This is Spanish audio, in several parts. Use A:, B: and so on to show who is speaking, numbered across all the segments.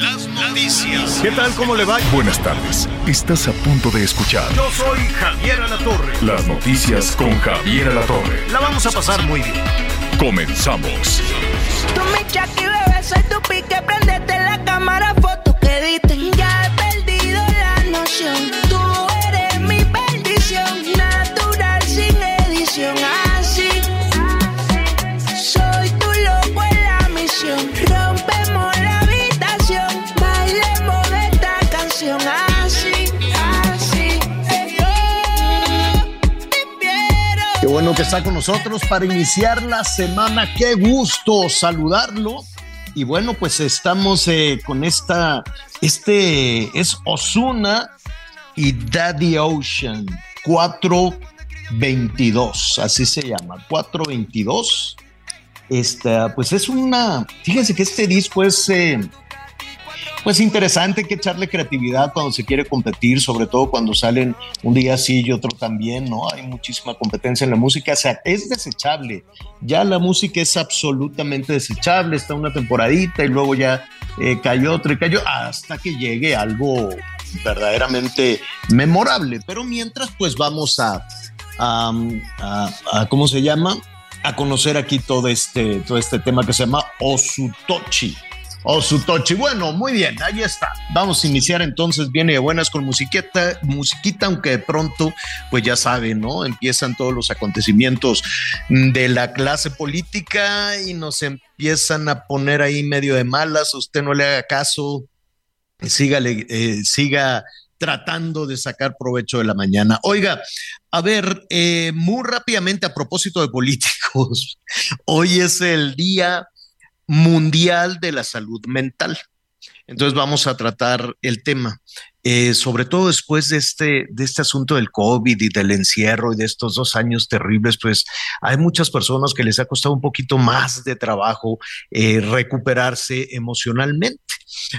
A: Las noticias.
B: ¿Qué tal? ¿Cómo le va?
C: Buenas tardes. Estás a punto de escuchar
B: Yo soy Javier Alatorre.
C: las noticias con Javier Alatorre.
B: La vamos a pasar muy bien.
C: Comenzamos.
D: Tú mi Chucky, bebé, soy tu pique, prendete la cámara, foto que editen. Ya he perdido la noción.
E: Bueno que está con nosotros para iniciar la semana. Qué gusto saludarlo. Y bueno, pues estamos eh, con esta, este es Osuna y Daddy Ocean 422, así se llama, 422. Esta, pues es una, fíjense que este disco es, eh, pues interesante que echarle creatividad cuando se quiere competir, sobre todo cuando salen un día sí y otro también, ¿no? Hay muchísima competencia en la música, o sea, es desechable. Ya la música es absolutamente desechable, está una temporadita y luego ya eh, cayó otra y cayó hasta que llegue algo verdaderamente memorable. Pero mientras, pues vamos a, a, a- a- ¿cómo se llama? A conocer aquí todo este, todo este tema que se llama Osutochi. Osutochi. Bueno, muy bien, ahí está. Vamos a iniciar entonces bien y de buenas con musiquita, musiquita, aunque de pronto, pues ya saben, ¿no? Empiezan todos los acontecimientos de la clase política y nos empiezan a poner ahí medio de malas. Usted no le haga caso, eh, siga tratando de sacar provecho de la mañana. Oiga, a ver, eh, muy rápidamente a propósito de políticos, hoy es el Día Mundial de la Salud Mental. Entonces vamos a tratar el tema, eh, sobre todo después de este, de este asunto del COVID y del encierro y de estos dos años terribles, pues hay muchas personas que les ha costado un poquito más de trabajo eh, recuperarse emocionalmente.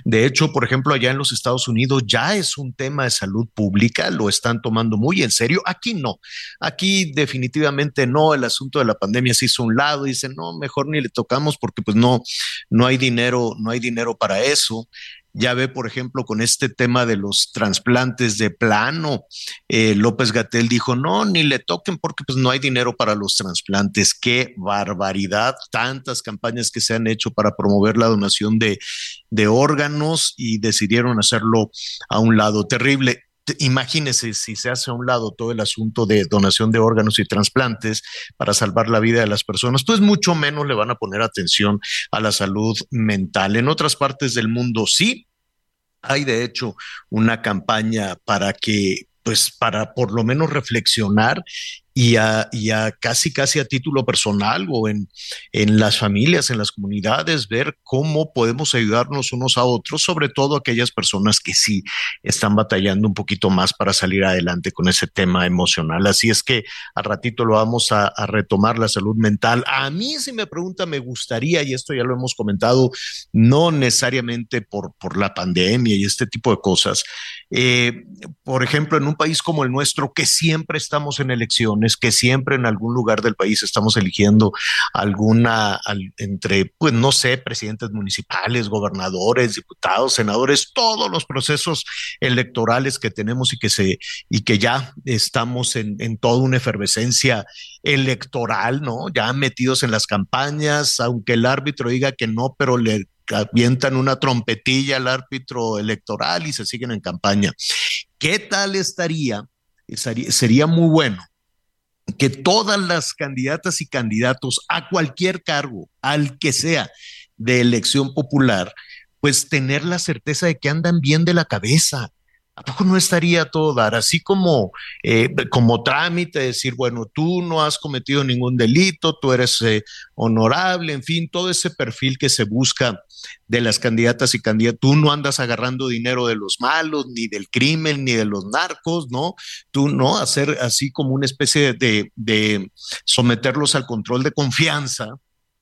E: De hecho, por ejemplo, allá en los Estados Unidos ya es un tema de salud pública, lo están tomando muy en serio. Aquí no, aquí definitivamente no. El asunto de la pandemia se hizo a un lado y dicen, no, mejor ni le tocamos porque pues no, no hay dinero, no hay dinero para eso. Ya ve, por ejemplo, con este tema de los trasplantes de plano, eh, López Gatel dijo, no, ni le toquen porque pues no hay dinero para los trasplantes. Qué barbaridad, tantas campañas que se han hecho para promover la donación de, de órganos y decidieron hacerlo a un lado. Terrible. Imagínese si se hace a un lado todo el asunto de donación de órganos y trasplantes para salvar la vida de las personas, pues mucho menos le van a poner atención a la salud mental. En otras partes del mundo sí, hay de hecho una campaña para que, pues para por lo menos reflexionar y a, y a casi, casi a título personal o en, en las familias, en las comunidades, ver cómo podemos ayudarnos unos a otros, sobre todo aquellas personas que sí están batallando un poquito más para salir adelante con ese tema emocional. Así es que a ratito lo vamos a, a retomar la salud mental. A mí, si me pregunta, me gustaría, y esto ya lo hemos comentado, no necesariamente por, por la pandemia y este tipo de cosas. Eh, por ejemplo, en un país como el nuestro, que siempre estamos en elecciones, que siempre en algún lugar del país estamos eligiendo alguna, al- entre, pues no sé, presidentes municipales, gobernadores, diputados, senadores, todos los procesos electorales que tenemos y que se, y que ya estamos en, en toda una efervescencia electoral, ¿no? Ya metidos en las campañas, aunque el árbitro diga que no, pero le avientan una trompetilla al árbitro electoral y se siguen en campaña. ¿Qué tal estaría? Estaría- Sería muy bueno que todas las candidatas y candidatos a cualquier cargo, al que sea, de elección popular, pues tener la certeza de que andan bien de la cabeza, ¿A poco no estaría todo dar? Así como, eh, como trámite, decir, bueno, tú no has cometido ningún delito, tú eres eh, honorable, en fin, todo ese perfil que se busca de las candidatas y candidatos. Tú no andas agarrando dinero de los malos, ni del crimen, ni de los narcos, ¿no? Tú no, hacer así como una especie de, de someterlos al control de confianza,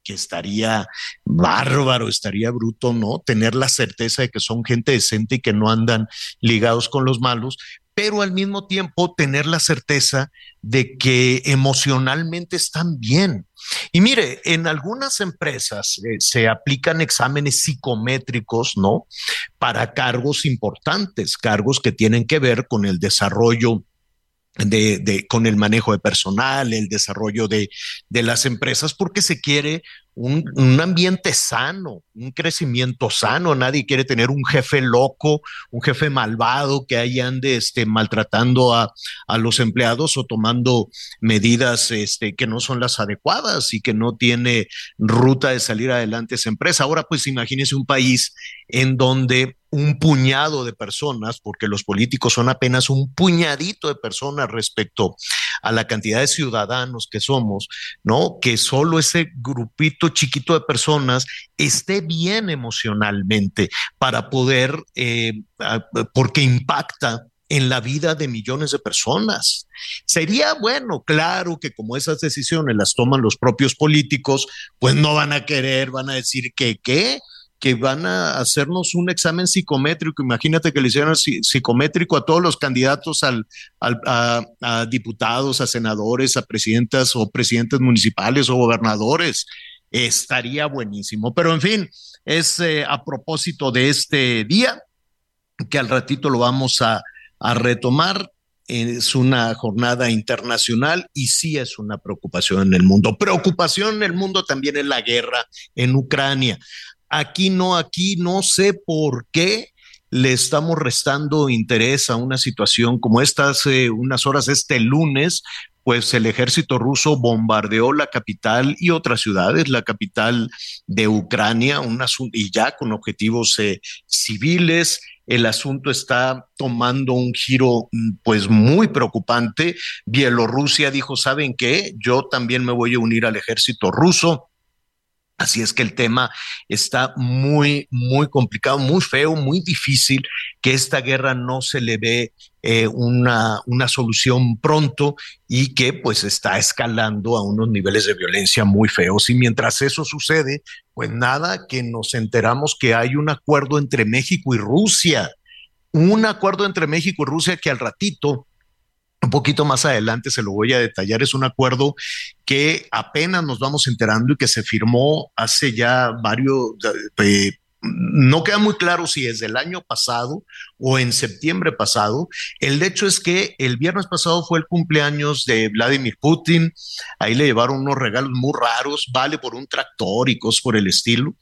E: que estaría bárbaro, estaría bruto, ¿no? Tener la certeza de que son gente decente y que no andan ligados con los malos, pero al mismo tiempo tener la certeza de que emocionalmente están bien. Y mire, en algunas empresas eh, se aplican exámenes psicométricos, ¿no? Para cargos importantes, cargos que tienen que ver con el desarrollo de, con el manejo de personal, el desarrollo de, de las empresas, porque se quiere un, ambiente sano, un crecimiento sano. Nadie quiere tener un jefe loco, un jefe malvado que ahí ande este, maltratando a, a los empleados o tomando medidas este, que no son las adecuadas y que no tiene ruta de salir adelante esa empresa. Ahora, pues imagínese un país en donde un puñado de personas, porque los políticos son apenas un puñadito de personas respecto a la cantidad de ciudadanos que somos, ¿no? Que solo ese grupito chiquito de personas esté bien emocionalmente para poder, eh, porque impacta en la vida de millones de personas. Sería bueno, claro que como esas decisiones las toman los propios políticos, pues no van a querer, van a decir que qué, que van a hacernos un examen psicométrico. Imagínate que le hicieran psicométrico a todos los candidatos al, a, diputados, a senadores, a presidentas o presidentes municipales o gobernadores. Estaría buenísimo. Pero en fin, es eh, a propósito de este día que al ratito lo vamos a, a retomar es una jornada internacional y sí es una preocupación en el mundo. Preocupación en el mundo también es la guerra en Ucrania aquí no, aquí no sé por qué le estamos restando interés a una situación como esta hace unas horas, este lunes, pues el ejército ruso bombardeó la capital y otras ciudades, la capital de Ucrania, un y ya con objetivos eh, civiles. El asunto está tomando un giro mm, pues muy preocupante. Bielorrusia dijo, ¿saben qué? Yo también me voy a unir al ejército ruso Así es que el tema está muy, muy complicado, muy feo, muy difícil, que esta guerra no se le ve eh, una, una solución pronto y que pues está escalando a unos niveles de violencia muy feos. Y mientras eso sucede, pues nada, que nos enteramos que hay un acuerdo entre México y Rusia, un acuerdo entre México y Rusia que al ratito un poquito más adelante se lo voy a detallar. Es un acuerdo que apenas nos vamos enterando y que se firmó hace ya varios, eh, no queda muy claro si es del año pasado o en septiembre pasado. El hecho es que el viernes pasado fue el cumpleaños de Vladimir Putin. Ahí le llevaron unos regalos muy raros, vale por un tractor y cosas por el estilo.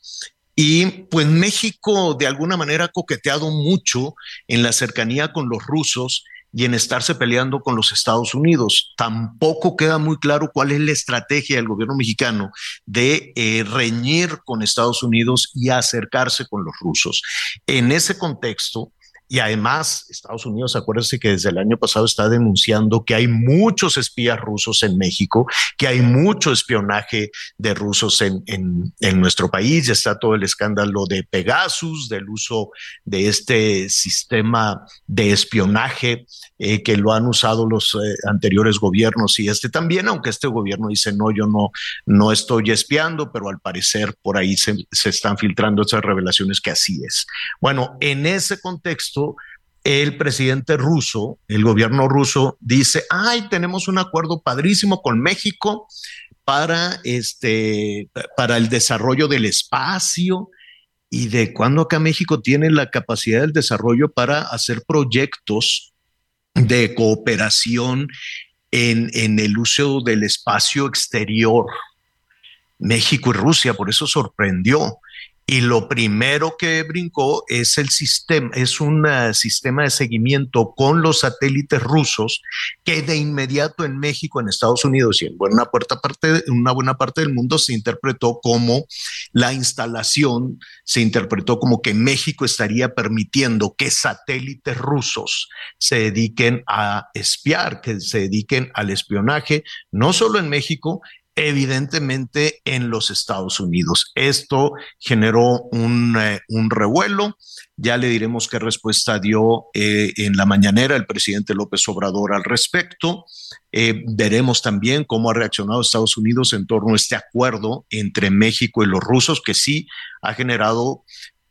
E: Y pues México de alguna manera ha coqueteado mucho en la cercanía con los rusos y en estarse peleando con los Estados Unidos. Tampoco queda muy claro cuál es la estrategia del gobierno mexicano de eh, reñir con Estados Unidos y acercarse con los rusos. En ese contexto, y además, Estados Unidos, acuérdense que desde el año pasado está denunciando que hay muchos espías rusos en México, que hay mucho espionaje de rusos en, en, nuestro país. Ya está todo el escándalo de Pegasus, del uso de este sistema de espionaje eh, que lo han usado los eh, anteriores gobiernos y este también, aunque este gobierno dice no, yo no, no estoy espiando, pero al parecer por ahí se, se están filtrando esas revelaciones que así es. Bueno, en ese contexto, el presidente ruso, el gobierno ruso, dice, ay, tenemos un acuerdo padrísimo con México para, este, para el desarrollo del espacio y de cuando acá México tiene la capacidad del desarrollo para hacer proyectos de cooperación en, en el uso del espacio exterior. México y Rusia, por eso sorprendió Y lo primero que brincó es el sistema, es un uh, sistema de seguimiento con los satélites rusos que de inmediato en México, en Estados Unidos y en buena, parte, una buena parte del mundo se interpretó como la instalación, se interpretó como que México estaría permitiendo que satélites rusos se dediquen a espiar, que se dediquen al espionaje, no solo en México, evidentemente en los Estados Unidos. Esto generó un, eh, revuelo. Ya le diremos qué respuesta dio eh, en la mañanera el presidente López Obrador al respecto. Eh, veremos también cómo ha reaccionado Estados Unidos en torno a este acuerdo entre México y los rusos, que sí ha generado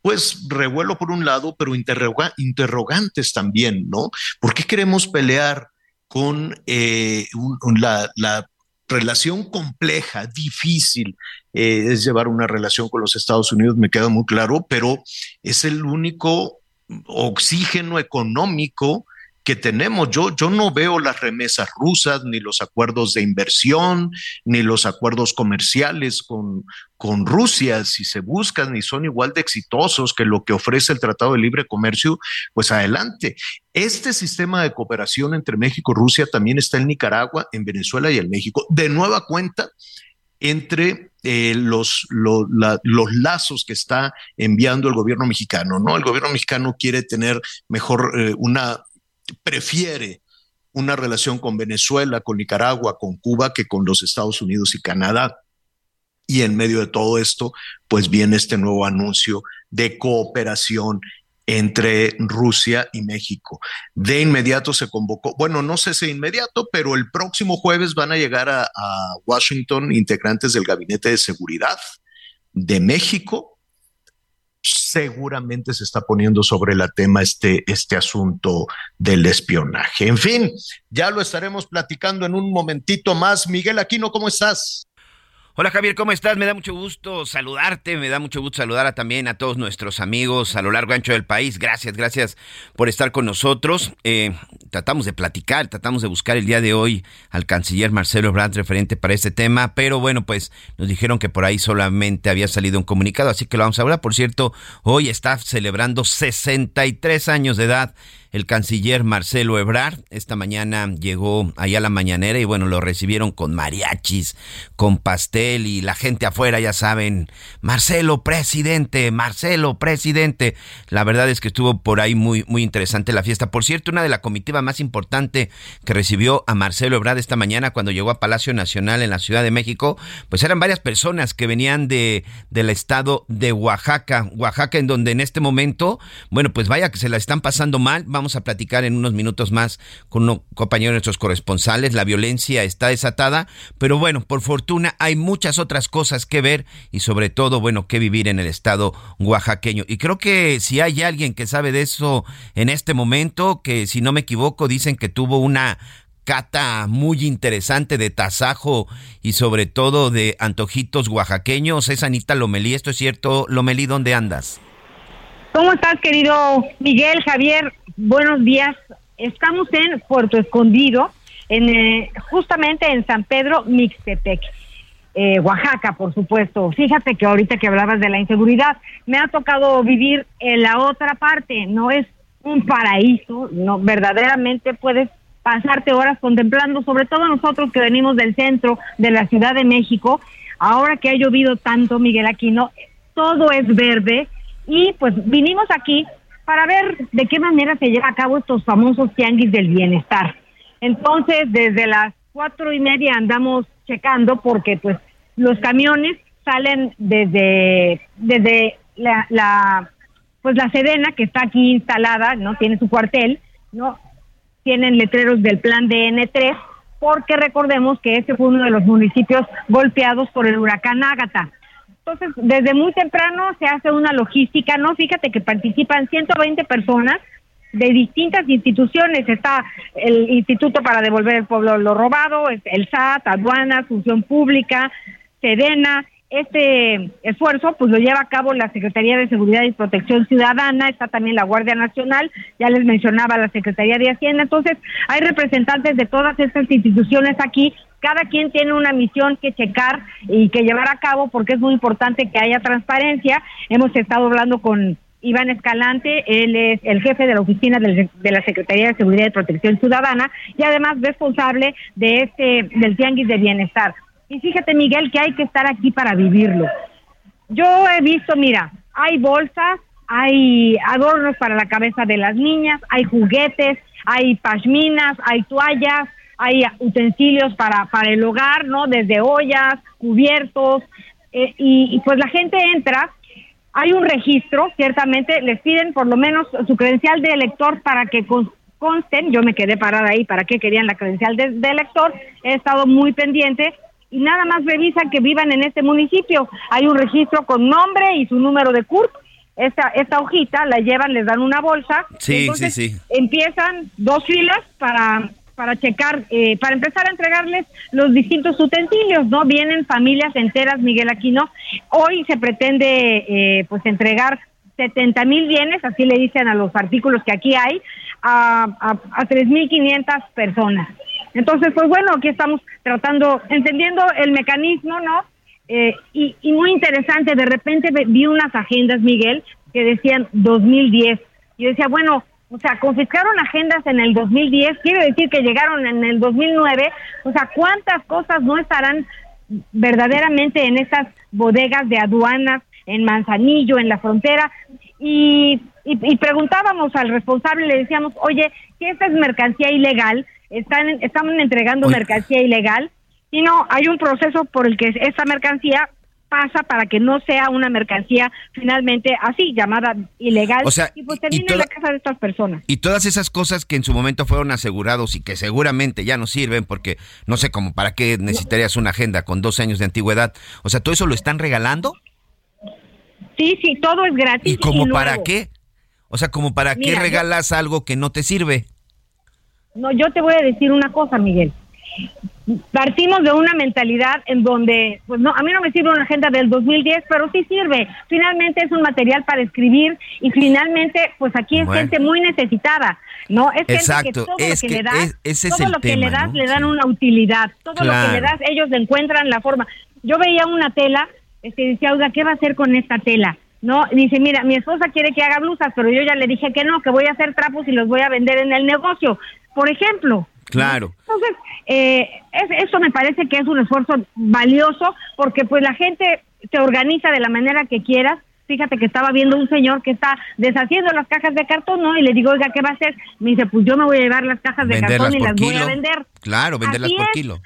E: pues revuelo por un lado, pero interrogantes también, ¿no? ¿Por qué queremos pelear con la relación compleja, difícil, eh, es llevar una relación con los Estados Unidos, me queda muy claro, pero es el único oxígeno económico que tenemos. Yo, yo no veo las remesas rusas, ni los acuerdos de inversión, ni los acuerdos comerciales con, con Rusia, si se buscan y son igual de exitosos que lo que ofrece el Tratado de Libre Comercio, pues adelante. Este sistema de cooperación entre México y Rusia también está en Nicaragua, en Venezuela y en México. De nueva cuenta, entre eh, los, los lazos que está enviando el gobierno mexicano, ¿no? El gobierno mexicano quiere tener mejor eh, una prefiere una relación con Venezuela, con Nicaragua, con Cuba, que con los Estados Unidos y Canadá. Y en medio de todo esto, pues viene este nuevo anuncio de cooperación entre Rusia y México. De inmediato se convocó, bueno, no sé si inmediato, pero el próximo jueves van a llegar a, a Washington integrantes del Gabinete de Seguridad de México seguramente se está poniendo sobre la tema este, este asunto del espionaje. En fin, ya lo estaremos platicando en un momentito más. Miguel Aquino, ¿cómo estás?
F: Hola Javier, ¿cómo estás? Me da mucho gusto saludarte, me da mucho gusto saludar también a todos nuestros amigos a lo largo y ancho del país. Gracias, gracias por estar con nosotros. Eh, tratamos de platicar, tratamos de buscar el día de hoy al canciller Marcelo Ebrard referente para este tema, pero bueno, pues nos dijeron que por ahí solamente había salido un comunicado, así que lo vamos a hablar. Por cierto, hoy está celebrando 63 años de edad el canciller Marcelo Ebrard. Esta mañana llegó allá a la mañanera y bueno, lo recibieron con mariachis, con pastel y la gente afuera, ya saben, Marcelo presidente, Marcelo presidente. La verdad es que estuvo por ahí muy, muy interesante la fiesta. Por cierto, una de la comitiva más importante que recibió a Marcelo Ebrard esta mañana cuando llegó a Palacio Nacional en la Ciudad de México, pues eran varias personas que venían de, del estado de Oaxaca, Oaxaca en donde en este momento, bueno, pues vaya que se la están pasando mal. Vamos a platicar en unos minutos más con un compañero de nuestros corresponsales. La violencia está desatada, pero bueno, por fortuna hay muchas otras cosas que ver y sobre todo, bueno, que vivir en el estado oaxaqueño. Y creo que si hay alguien que sabe de eso en este momento, que si no me equivoco, dicen que tuvo una cata muy interesante de tasajo y sobre todo de antojitos oaxaqueños. Es Anita Lomelí, ¿esto es cierto? Lomelí, ¿dónde andas?
G: ¿Cómo estás, querido Miguel, Javier? Buenos días. Estamos en Puerto Escondido, en eh, justamente en San Pedro Mixtepec. Eh, Oaxaca, por supuesto. Fíjate que ahorita que hablabas de la inseguridad, me ha tocado vivir en la otra parte. No es un paraíso, no verdaderamente puedes pasarte horas contemplando, sobre todo nosotros que venimos del centro de la Ciudad de México. Ahora que ha llovido tanto, Miguel Aquino, todo es verde y pues vinimos aquí para ver de qué manera se lleva a cabo estos famosos tianguis del bienestar. Entonces, desde las cuatro y media andamos checando porque pues los camiones salen desde desde la, la pues la Sedena que está aquí instalada, no tiene su cuartel, no tienen letreros del plan DN3 porque recordemos que este fue uno de los municipios golpeados por el huracán Ágata. Entonces, desde muy temprano se hace una logística, ¿no? Fíjate que participan 120 personas de distintas instituciones. Está el Instituto para Devolver el Pueblo lo Robado, el SAT, Aduanas, Función Pública, Sedena. Este esfuerzo pues lo lleva a cabo la Secretaría de Seguridad y Protección Ciudadana, está también la Guardia Nacional, ya les mencionaba la Secretaría de Hacienda. Entonces, hay representantes de todas estas instituciones aquí cada quien tiene una misión que checar y que llevar a cabo porque es muy importante que haya transparencia. Hemos estado hablando con Iván Escalante, él es el jefe de la oficina de la Secretaría de Seguridad y Protección Ciudadana y además responsable de este del Tianguis de Bienestar. Y fíjate, Miguel, que hay que estar aquí para vivirlo. Yo he visto, mira, hay bolsas, hay adornos para la cabeza de las niñas, hay juguetes, hay pashminas, hay toallas, hay utensilios para, para el hogar, ¿no? Desde ollas, cubiertos, eh, y, pues la gente entra, hay un registro, ciertamente, les piden por lo menos su credencial de elector para que consten, yo me quedé parada ahí, ¿para qué querían la credencial de, de elector? He estado muy pendiente, y nada más revisan que vivan en este municipio. Hay un registro con nombre y su número de CURP. Esta, esta hojita la llevan, les dan una bolsa.
F: Sí, sí, sí.
G: Empiezan dos filas para para checar, eh, para empezar a entregarles los distintos utensilios, ¿no? Vienen familias enteras, Miguel Aquino. Hoy se pretende, eh, pues, entregar 70 mil bienes, así le dicen a los artículos que aquí hay, a, a, a 3.500 personas. Entonces, pues bueno, aquí estamos tratando, entendiendo el mecanismo, ¿no? Eh, y, y, muy interesante, de repente vi unas agendas, Miguel, que decían 2010. Yo decía, bueno, o sea, confiscaron agendas en el 2010, quiere decir que llegaron en el 2009. O sea, ¿cuántas cosas no estarán verdaderamente en esas bodegas de aduanas, en Manzanillo, en la frontera? Y, y, y preguntábamos al responsable, le decíamos, oye, ¿qué esta es mercancía ilegal? están, están entregando mercancía ilegal y no, hay un proceso por el que esa mercancía pasa para que no sea una mercancía finalmente así llamada ilegal
F: o sea,
G: y pues termine en la casa de estas personas.
F: Y todas esas cosas que en su momento fueron asegurados y que seguramente ya no sirven porque no sé cómo para qué necesitarías una agenda con 12 años de antigüedad. O sea, ¿todo eso lo están regalando?
G: Sí, sí, todo es gratis.
F: ¿Y como para qué? O sea, como para qué regalas algo que no te sirve?
G: No, yo te voy a decir una cosa, Miguel. Partimos de una mentalidad en donde, pues no, a mí no me sirve una agenda del 2010, pero sí sirve. Finalmente es un material para escribir y finalmente, pues aquí es gente muy necesitada, ¿no? Es gente que todo lo que, le das, todo lo que le das le dan una utilidad, todo lo que le das ellos encuentran la forma. Yo veía una tela, este decía, oiga, ¿qué va a hacer con esta tela? No, dice, mira, mi esposa quiere que haga blusas, pero yo ya le dije que no, que voy a hacer trapos y los voy a vender en el negocio por ejemplo.
F: Claro.
G: Entonces, eh, eso me parece que es un esfuerzo valioso porque pues la gente se organiza de la manera que quieras. Fíjate que estaba viendo un señor que está deshaciendo las cajas de cartón, ¿no? Y le digo, oiga, ¿qué va a hacer? Me dice, pues yo me voy a llevar las cajas de cartón y las voy a vender.
F: Claro, venderlas por kilo.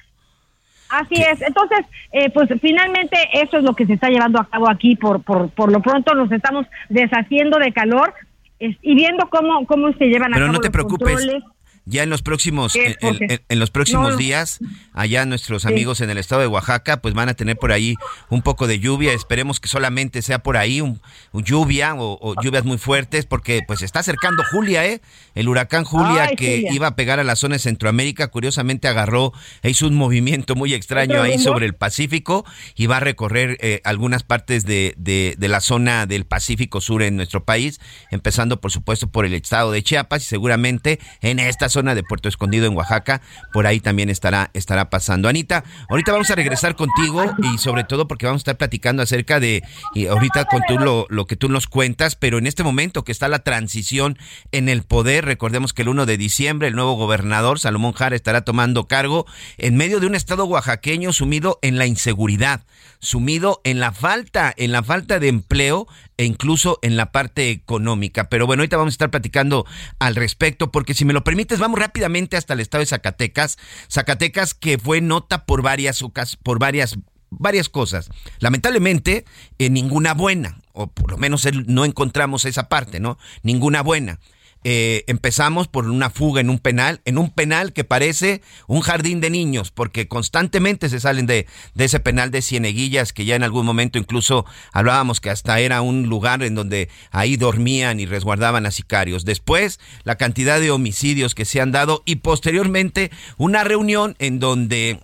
G: Así es. Entonces, eh, pues finalmente eso es lo que se está llevando a cabo aquí. Por, por, por lo pronto nos estamos deshaciendo de calor y viendo cómo, cómo se llevan a
F: Pero
G: cabo
F: no te
G: los
F: preocupes.
G: controles.
F: Ya en los próximos, en, en- en los próximos
G: No.
F: días, allá nuestros amigos en el estado de Oaxaca, pues van a tener por ahí un poco de lluvia. Esperemos que solamente sea por ahí un, un lluvia o, o lluvias muy fuertes, porque pues está acercando Julia, ¿eh? El huracán Julia
G: Ay,
F: que
G: Julia.
F: iba a pegar a la zona de Centroamérica, curiosamente agarró e hizo un movimiento muy extraño
G: ¿Otro
F: ahí sobre el Pacífico y va a recorrer eh, algunas partes de, de- de la zona del Pacífico Sur en nuestro país, empezando por supuesto por el estado de Chiapas y seguramente en esta zona de Puerto Escondido en Oaxaca, por ahí también estará, estará pasando. Anita, ahorita vamos a regresar contigo y sobre todo porque vamos a estar platicando acerca de, y ahorita con tú lo, lo que tú nos cuentas, pero en este momento que está la transición en el poder, recordemos que el 1 de diciembre el nuevo gobernador Salomón Jara estará tomando cargo en medio de un estado oaxaqueño sumido en la inseguridad, sumido en la falta, en la falta de empleo e incluso en la parte económica. Pero bueno, ahorita vamos a estar platicando al respecto, porque si me lo permites, vamos rápidamente hasta el estado de Zacatecas. Zacatecas que fue nota por varias por varias varias cosas. Lamentablemente, eh, ninguna buena, o por lo menos no encontramos esa parte, ¿no? Ninguna buena. Eh, empezamos por una fuga en un penal, en un penal que parece un jardín de niños, porque constantemente se salen de, de ese penal de Cieneguillas, que ya en algún momento incluso hablábamos que hasta era un lugar en donde ahí dormían y resguardaban a sicarios. Después, la cantidad de homicidios que se han dado y posteriormente una reunión en donde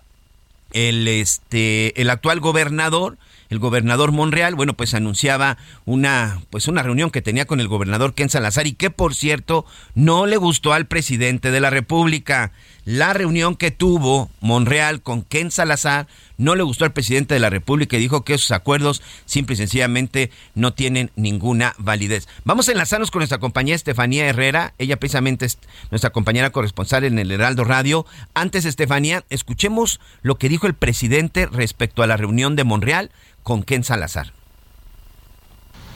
F: el este el actual gobernador el gobernador Monreal, bueno, pues anunciaba una pues una reunión que tenía con el gobernador Ken Salazar y que por cierto no le gustó al presidente de la República. La reunión que tuvo Monreal con Ken Salazar no le gustó al presidente de la República y dijo que esos acuerdos simple y sencillamente no tienen ninguna validez. Vamos a enlazarnos con nuestra compañera Estefanía Herrera, ella precisamente es nuestra compañera corresponsal en el Heraldo Radio. Antes, Estefanía, escuchemos lo que dijo el presidente respecto a la reunión de Monreal con Ken Salazar.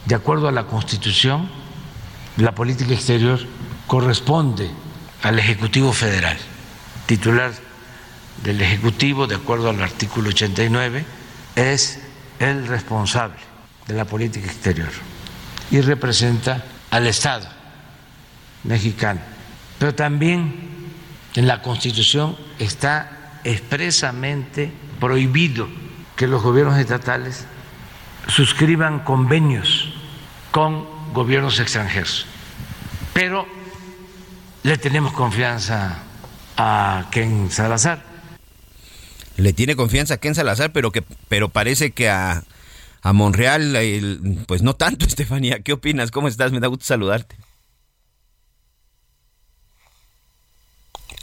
H: De acuerdo a la Constitución, la política exterior corresponde al Ejecutivo Federal titular del Ejecutivo, de acuerdo al artículo 89, es el responsable de la política exterior y representa al Estado mexicano. Pero también en la Constitución está expresamente prohibido que los gobiernos estatales suscriban convenios con gobiernos extranjeros. Pero le tenemos confianza a Ken Salazar.
F: Le tiene confianza a Ken Salazar, pero que pero parece que a, a Monreal, pues no tanto, Estefanía. ¿Qué opinas? ¿Cómo estás? Me da gusto saludarte.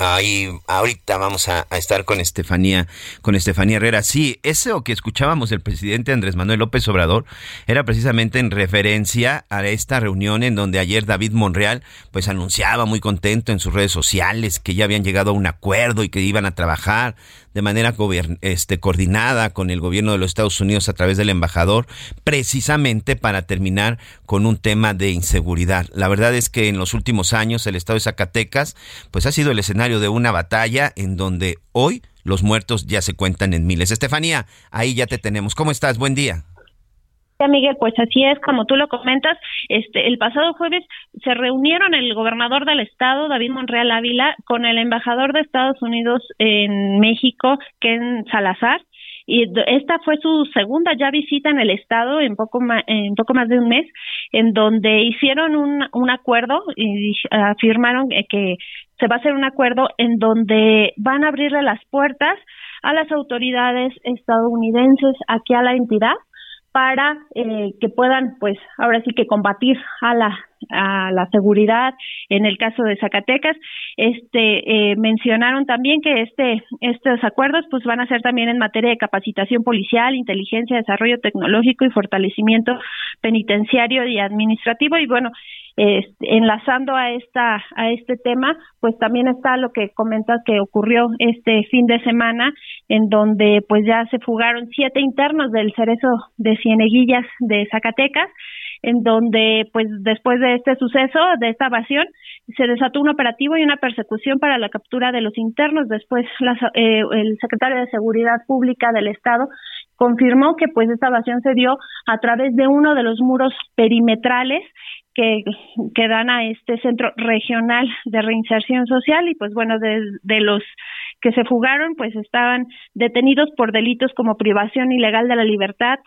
F: Ahí, ahorita vamos a, estar con Estefanía, con Estefanía Herrera. Sí, eso que escuchábamos del presidente Andrés Manuel López Obrador era precisamente en referencia a esta reunión en donde ayer David Monreal pues anunciaba muy contento en sus redes sociales que ya habían llegado a un acuerdo y que iban a trabajar de manera este, coordinada con el gobierno de los Estados Unidos a través del embajador, precisamente para terminar con un tema de inseguridad. La verdad es que en los últimos años el estado de Zacatecas pues ha sido el escenario de una batalla en donde hoy los muertos ya se cuentan en miles. Estefanía, ahí ya te tenemos. ¿Cómo estás? Buen día.
I: Miguel, pues así es, como tú lo comentas, este, el pasado jueves se reunieron el gobernador del estado, David Monreal Ávila, con el embajador de Estados Unidos en México, Ken Salazar, y esta fue su segunda ya visita en el estado en poco más, en poco más de un mes, en donde hicieron un, un acuerdo y afirmaron que se va a hacer un acuerdo en donde van a abrirle las puertas a las autoridades estadounidenses aquí a la entidad para eh, que puedan, pues, ahora sí que combatir a la a la seguridad en el caso de Zacatecas. Este eh, mencionaron también que este estos acuerdos pues van a ser también en materia de capacitación policial, inteligencia, desarrollo tecnológico y fortalecimiento penitenciario y administrativo y bueno, enlazando a esta a este tema, pues también está lo que comentas que ocurrió este fin de semana, en donde pues ya se fugaron siete internos del Cerezo de Cieneguillas de Zacatecas, en donde pues después de este suceso, de esta evasión, se desató un operativo y una persecución para la captura de los internos. Después eh, el secretario de Seguridad Pública del Estado confirmó que pues esta evasión se dio a través de uno de los muros perimetrales que, dan a este centro regional de reinserción social y pues bueno, de, de los que se fugaron pues estaban detenidos por delitos como privación ilegal de la libertad,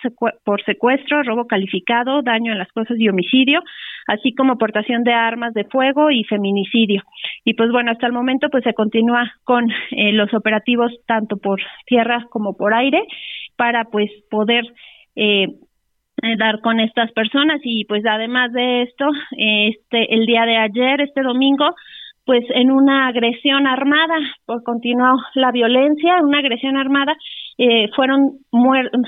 I: por secuestro, robo calificado, daño en las cosas y homicidio, así como portación de armas de fuego y feminicidio. Y pues bueno, hasta el momento pues se continúa con eh, los operativos tanto por tierra como por aire para pues poder eh, eh, dar con estas personas. Y pues además de esto este el día de ayer este domingo pues en una agresión armada por continuó la violencia una agresión armada eh, fueron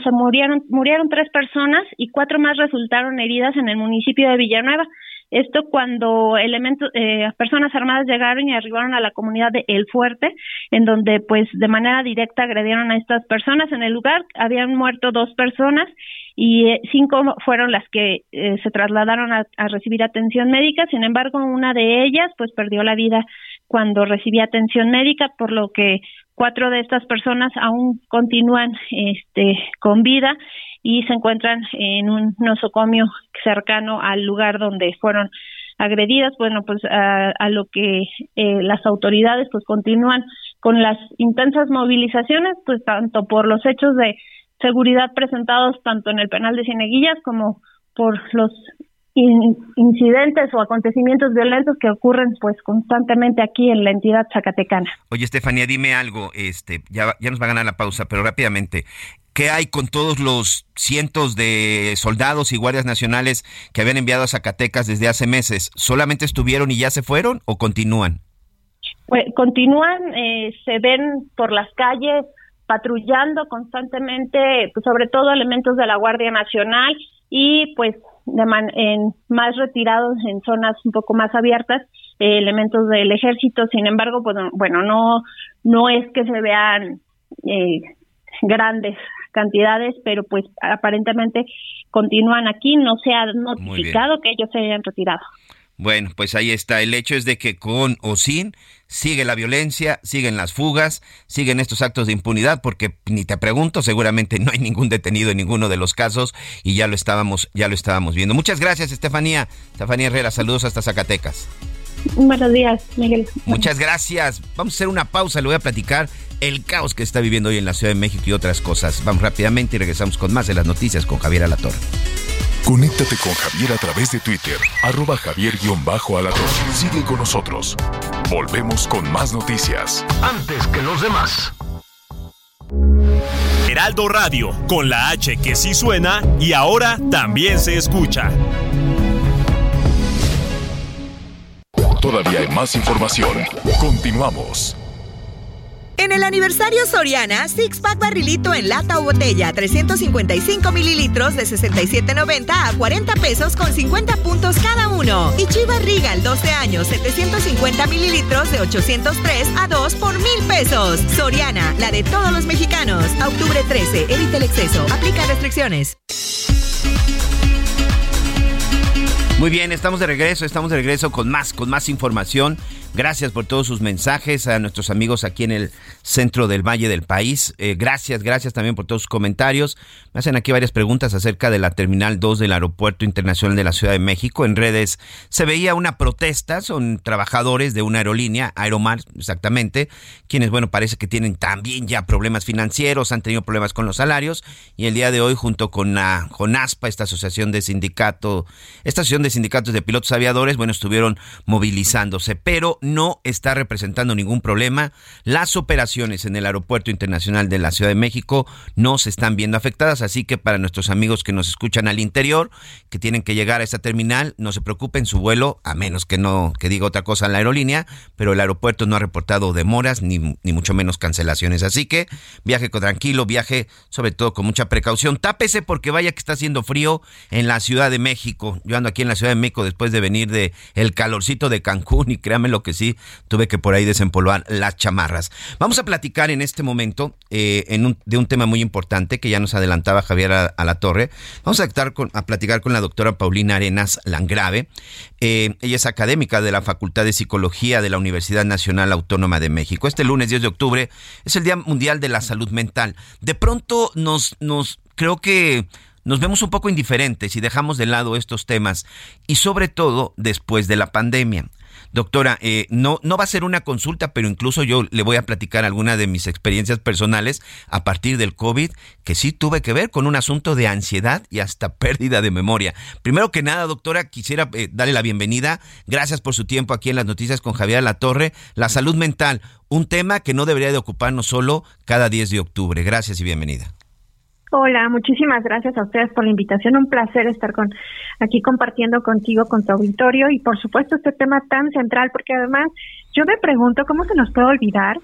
I: se murieron murieron tres personas y cuatro más resultaron heridas en el municipio de Villanueva esto cuando elementos, eh, personas armadas llegaron y arribaron a la comunidad de El Fuerte, en donde pues de manera directa agredieron a estas personas. En el lugar habían muerto dos personas y eh, cinco fueron las que eh, se trasladaron a, a, recibir atención médica. Sin embargo, una de ellas pues perdió la vida cuando recibía atención médica, por lo que cuatro de estas personas aún continúan este, con vida y se encuentran en un nosocomio cercano al lugar donde fueron agredidas. Bueno, pues a, lo que eh, las autoridades pues continúan con las intensas movilizaciones, pues tanto por los hechos de seguridad presentados tanto en el penal de Cieneguillas como por los incidentes o acontecimientos violentos que ocurren pues constantemente aquí en la entidad zacatecana.
F: Oye, Estefanía, dime algo, este, ya, ya nos va a ganar la pausa, pero rápidamente, ¿Qué hay con todos los cientos de soldados y guardias nacionales que habían enviado a Zacatecas desde hace meses? ¿Solamente estuvieron y ya se fueron o continúan?
I: Pues, continúan, eh, se ven por las calles patrullando constantemente, pues, sobre todo elementos de la Guardia Nacional y pues de en más retirados en zonas un poco más abiertas eh, elementos del ejército sin embargo pues bueno no no es que se vean eh, grandes cantidades pero pues aparentemente continúan aquí no se ha notificado que ellos se hayan retirado
F: bueno, pues ahí está. El hecho es de que con o sin sigue la violencia, siguen las fugas, siguen estos actos de impunidad, porque ni te pregunto, seguramente no hay ningún detenido en ninguno de los casos y ya lo estábamos, ya lo estábamos viendo. Muchas gracias, Estefanía. Estefanía Herrera, saludos hasta Zacatecas.
I: Buenos días, Miguel.
F: Muchas gracias. Vamos a hacer una pausa, le voy a platicar el caos que está viviendo hoy en la Ciudad de México y otras cosas. Vamos rápidamente y regresamos con más de las noticias con Javier Alatorre.
C: Conéctate con Javier a través de Twitter, arroba javier-alatorre. Sigue con nosotros. Volvemos con más noticias.
B: Antes que los demás.
J: Heraldo Radio, con la H que sí suena y ahora también se escucha.
C: Todavía hay más información. Continuamos.
K: En el aniversario Soriana, Six Pack Barrilito en lata o botella, 355 mililitros de 67.90 a 40 pesos con 50 puntos cada uno. Y Chivas Regal, 12 años, 750 mililitros de 803 a 2 por mil pesos. Soriana, la de todos los mexicanos. octubre 13, evita el exceso. Aplica restricciones.
F: Muy bien, estamos de regreso, estamos de regreso con más, con más información. Gracias por todos sus mensajes a nuestros amigos aquí en el centro del Valle del país. Eh, gracias, gracias también por todos sus comentarios. Me hacen aquí varias preguntas acerca de la Terminal 2 del Aeropuerto Internacional de la Ciudad de México. En redes se veía una protesta, son trabajadores de una aerolínea, Aeromar exactamente, quienes, bueno, parece que tienen también ya problemas financieros, han tenido problemas con los salarios y el día de hoy junto con, la, con ASPA, esta asociación de sindicato, esta asociación de sindicatos de pilotos aviadores, bueno, estuvieron movilizándose, pero no está representando ningún problema. Las operaciones en el Aeropuerto Internacional de la Ciudad de México no se están viendo afectadas, así que para nuestros amigos que nos escuchan al interior, que tienen que llegar a esta terminal, no se preocupen su vuelo, a menos que no que diga otra cosa en la aerolínea, pero el aeropuerto no ha reportado demoras ni, ni mucho menos cancelaciones, así que viaje con tranquilo, viaje sobre todo con mucha precaución, tápese porque vaya que está haciendo frío en la Ciudad de México. Yo ando aquí en la Ciudad de México después de venir de el calorcito de Cancún y créame lo que sí, tuve que por ahí desempolvar las chamarras. Vamos a platicar en este momento eh, de un tema muy importante que ya nos adelantaba Javier a, la torre. Vamos a, estar con, a platicar con la doctora Paulina Arenas Langrave. Eh, ella es académica de la Facultad de Psicología de la Universidad Nacional Autónoma de México. Este lunes 10 de octubre es el Día Mundial de la Salud Mental. De pronto nos, nos creo que nos vemos un poco indiferentes y dejamos de lado estos temas y sobre todo después de la pandemia. Doctora, eh, no, no va a ser una consulta, pero incluso yo le voy a platicar alguna de mis experiencias personales a partir del COVID, que sí tuve que ver con un asunto de ansiedad y hasta pérdida de memoria. Primero que nada, doctora, quisiera eh, darle la bienvenida. Gracias por su tiempo aquí en las noticias con Javier La Torre. La salud mental, un tema que no debería de ocuparnos solo cada 10 de octubre. Gracias y bienvenida.
L: Hola, muchísimas gracias a ustedes por la invitación. Un placer estar con aquí compartiendo contigo, con tu auditorio y por supuesto este tema tan central, porque además yo me pregunto cómo se nos puede olvidar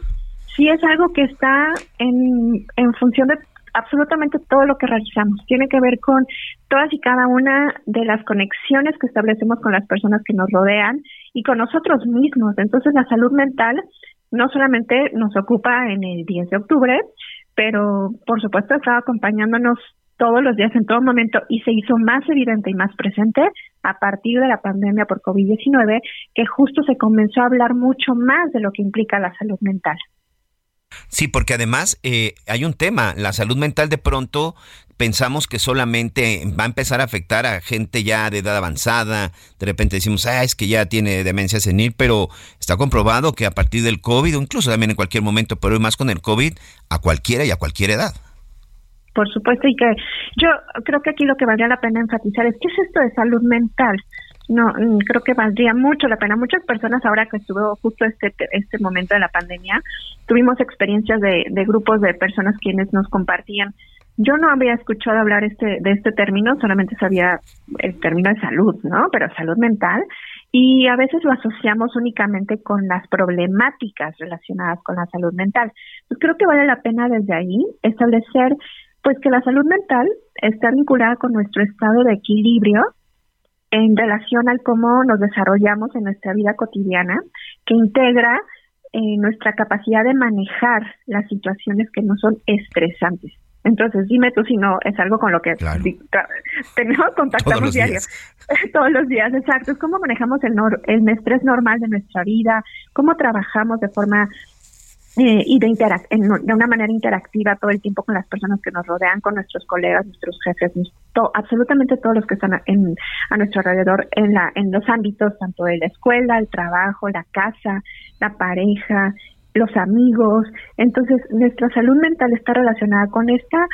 L: si es algo que está en, en función de absolutamente todo lo que realizamos. Tiene que ver con todas y cada una de las conexiones que establecemos con las personas que nos rodean y con nosotros mismos. Entonces la salud mental no solamente nos ocupa en el 10 de octubre, pero por supuesto estaba acompañándonos todos los días, en todo momento, y se hizo más evidente y más presente a partir de la pandemia por COVID-19, que justo se comenzó a hablar mucho más de lo que implica la salud mental.
F: Sí, porque además eh, hay un tema, la salud mental de pronto pensamos que solamente va a empezar a afectar a gente ya de edad avanzada, de repente decimos, ah, es que ya tiene demencia senil, pero está comprobado que a partir del COVID, o incluso también en cualquier momento, pero más con el COVID, a cualquiera y a cualquier edad.
L: Por supuesto, y que yo creo que aquí lo que valdría la pena enfatizar es, ¿qué es esto de salud mental? No mm, creo que valdría mucho la pena. Muchas personas ahora que estuvo justo este este momento de la pandemia, tuvimos experiencias de, de grupos de personas quienes nos compartían yo no había escuchado hablar este de este término, solamente sabía el término de salud, ¿no? Pero salud mental y a veces lo asociamos únicamente con las problemáticas relacionadas con la salud mental. Pues creo que vale la pena desde ahí establecer pues que la salud mental está vinculada con nuestro estado de equilibrio en relación al cómo nos desarrollamos en nuestra vida cotidiana, que integra eh, nuestra capacidad de manejar las situaciones que no son estresantes. Entonces, dime tú si no es algo con lo que tenemos, contactamos diario. Todos los días, exacto. Es cómo manejamos el, el estrés normal de nuestra vida, cómo trabajamos de forma eh, y de, de una manera interactiva todo el tiempo con las personas que nos rodean, con nuestros colegas, nuestros jefes, absolutamente todos los que están en, a nuestro alrededor en, la, en los ámbitos tanto de la escuela, el trabajo, la casa, la pareja, los amigos. Entonces, nuestra salud mental está relacionada con esta,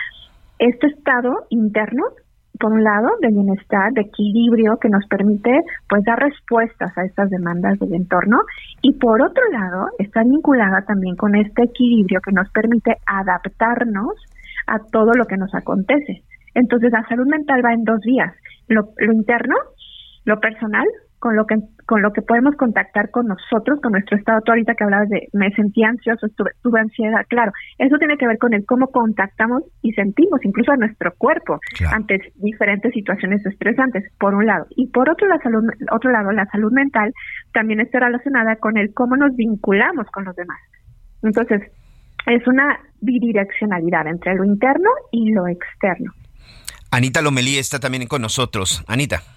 L: este estado interno por un lado, de bienestar, de equilibrio que nos permite pues dar respuestas a estas demandas del entorno y por otro lado está vinculada también con este equilibrio que nos permite adaptarnos a todo lo que nos acontece. Entonces la salud mental va en dos vías, lo, lo interno, lo personal, con lo que con lo que podemos contactar con nosotros, con nuestro estado. Tú ahorita que hablabas de me sentí ansioso, tuve, ansiedad, claro, eso tiene que ver con el cómo contactamos y sentimos incluso a nuestro cuerpo ante diferentes situaciones estresantes, por un lado. Y por otro, la salud, otro lado, la salud mental también está relacionada con el cómo nos vinculamos con los demás. Entonces, es una bidireccionalidad entre lo interno y lo externo.
F: Anita Lomelí está también con nosotros. Anita.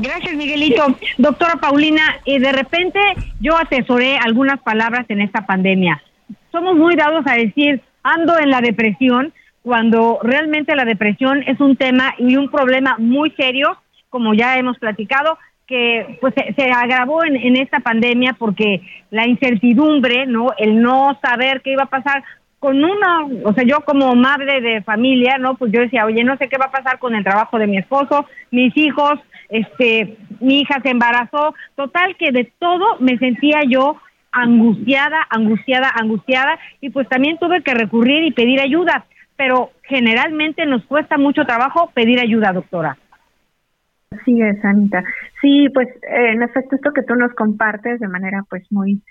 G: Gracias, Miguelito. Doctora Paulina, eh, de repente yo asesoré algunas palabras en esta pandemia. Somos muy dados a decir, ando en la depresión, cuando realmente la depresión es un tema y un problema muy serio, como ya hemos platicado, que pues se, agravó en, en, esta pandemia porque la incertidumbre, ¿no? El no saber qué iba a pasar con una, o sea, yo como madre de familia, ¿no? Pues yo decía, oye, no sé qué va a pasar con el trabajo de mi esposo, mis hijos, este, mi hija se embarazó, total que de todo me sentía yo angustiada, angustiada, angustiada, y pues también tuve que recurrir y pedir ayuda, pero generalmente nos cuesta mucho trabajo pedir ayuda, doctora.
L: Sí, es, Anita. Sí, pues en efecto esto que tú nos compartes de manera pues muy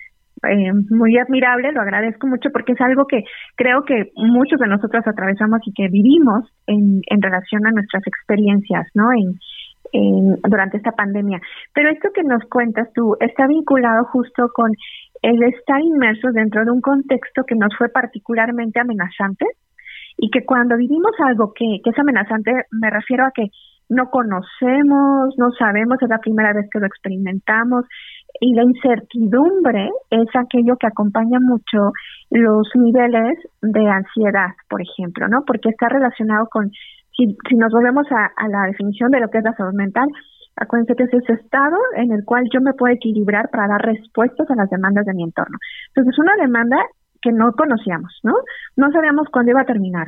L: eh, muy admirable, lo agradezco mucho porque es algo que creo que muchos de nosotros atravesamos y que vivimos en, en relación a nuestras experiencias, ¿no? En, durante esta pandemia. Pero esto que nos cuentas tú está vinculado justo con el estar inmersos dentro de un contexto que nos fue particularmente amenazante y que cuando vivimos algo que, que es amenazante, me refiero a que no conocemos, no sabemos, es la primera vez que lo experimentamos, y la incertidumbre es aquello que acompaña mucho los niveles de ansiedad, por ejemplo, ¿no? Porque está relacionado con, si, si nos volvemos a, a la definición de lo que es la salud mental, acuérdense que es ese estado en el cual yo me puedo equilibrar para dar respuestas a las demandas de mi entorno. Entonces, es una demanda que no conocíamos, ¿no? No sabíamos cuándo iba a terminar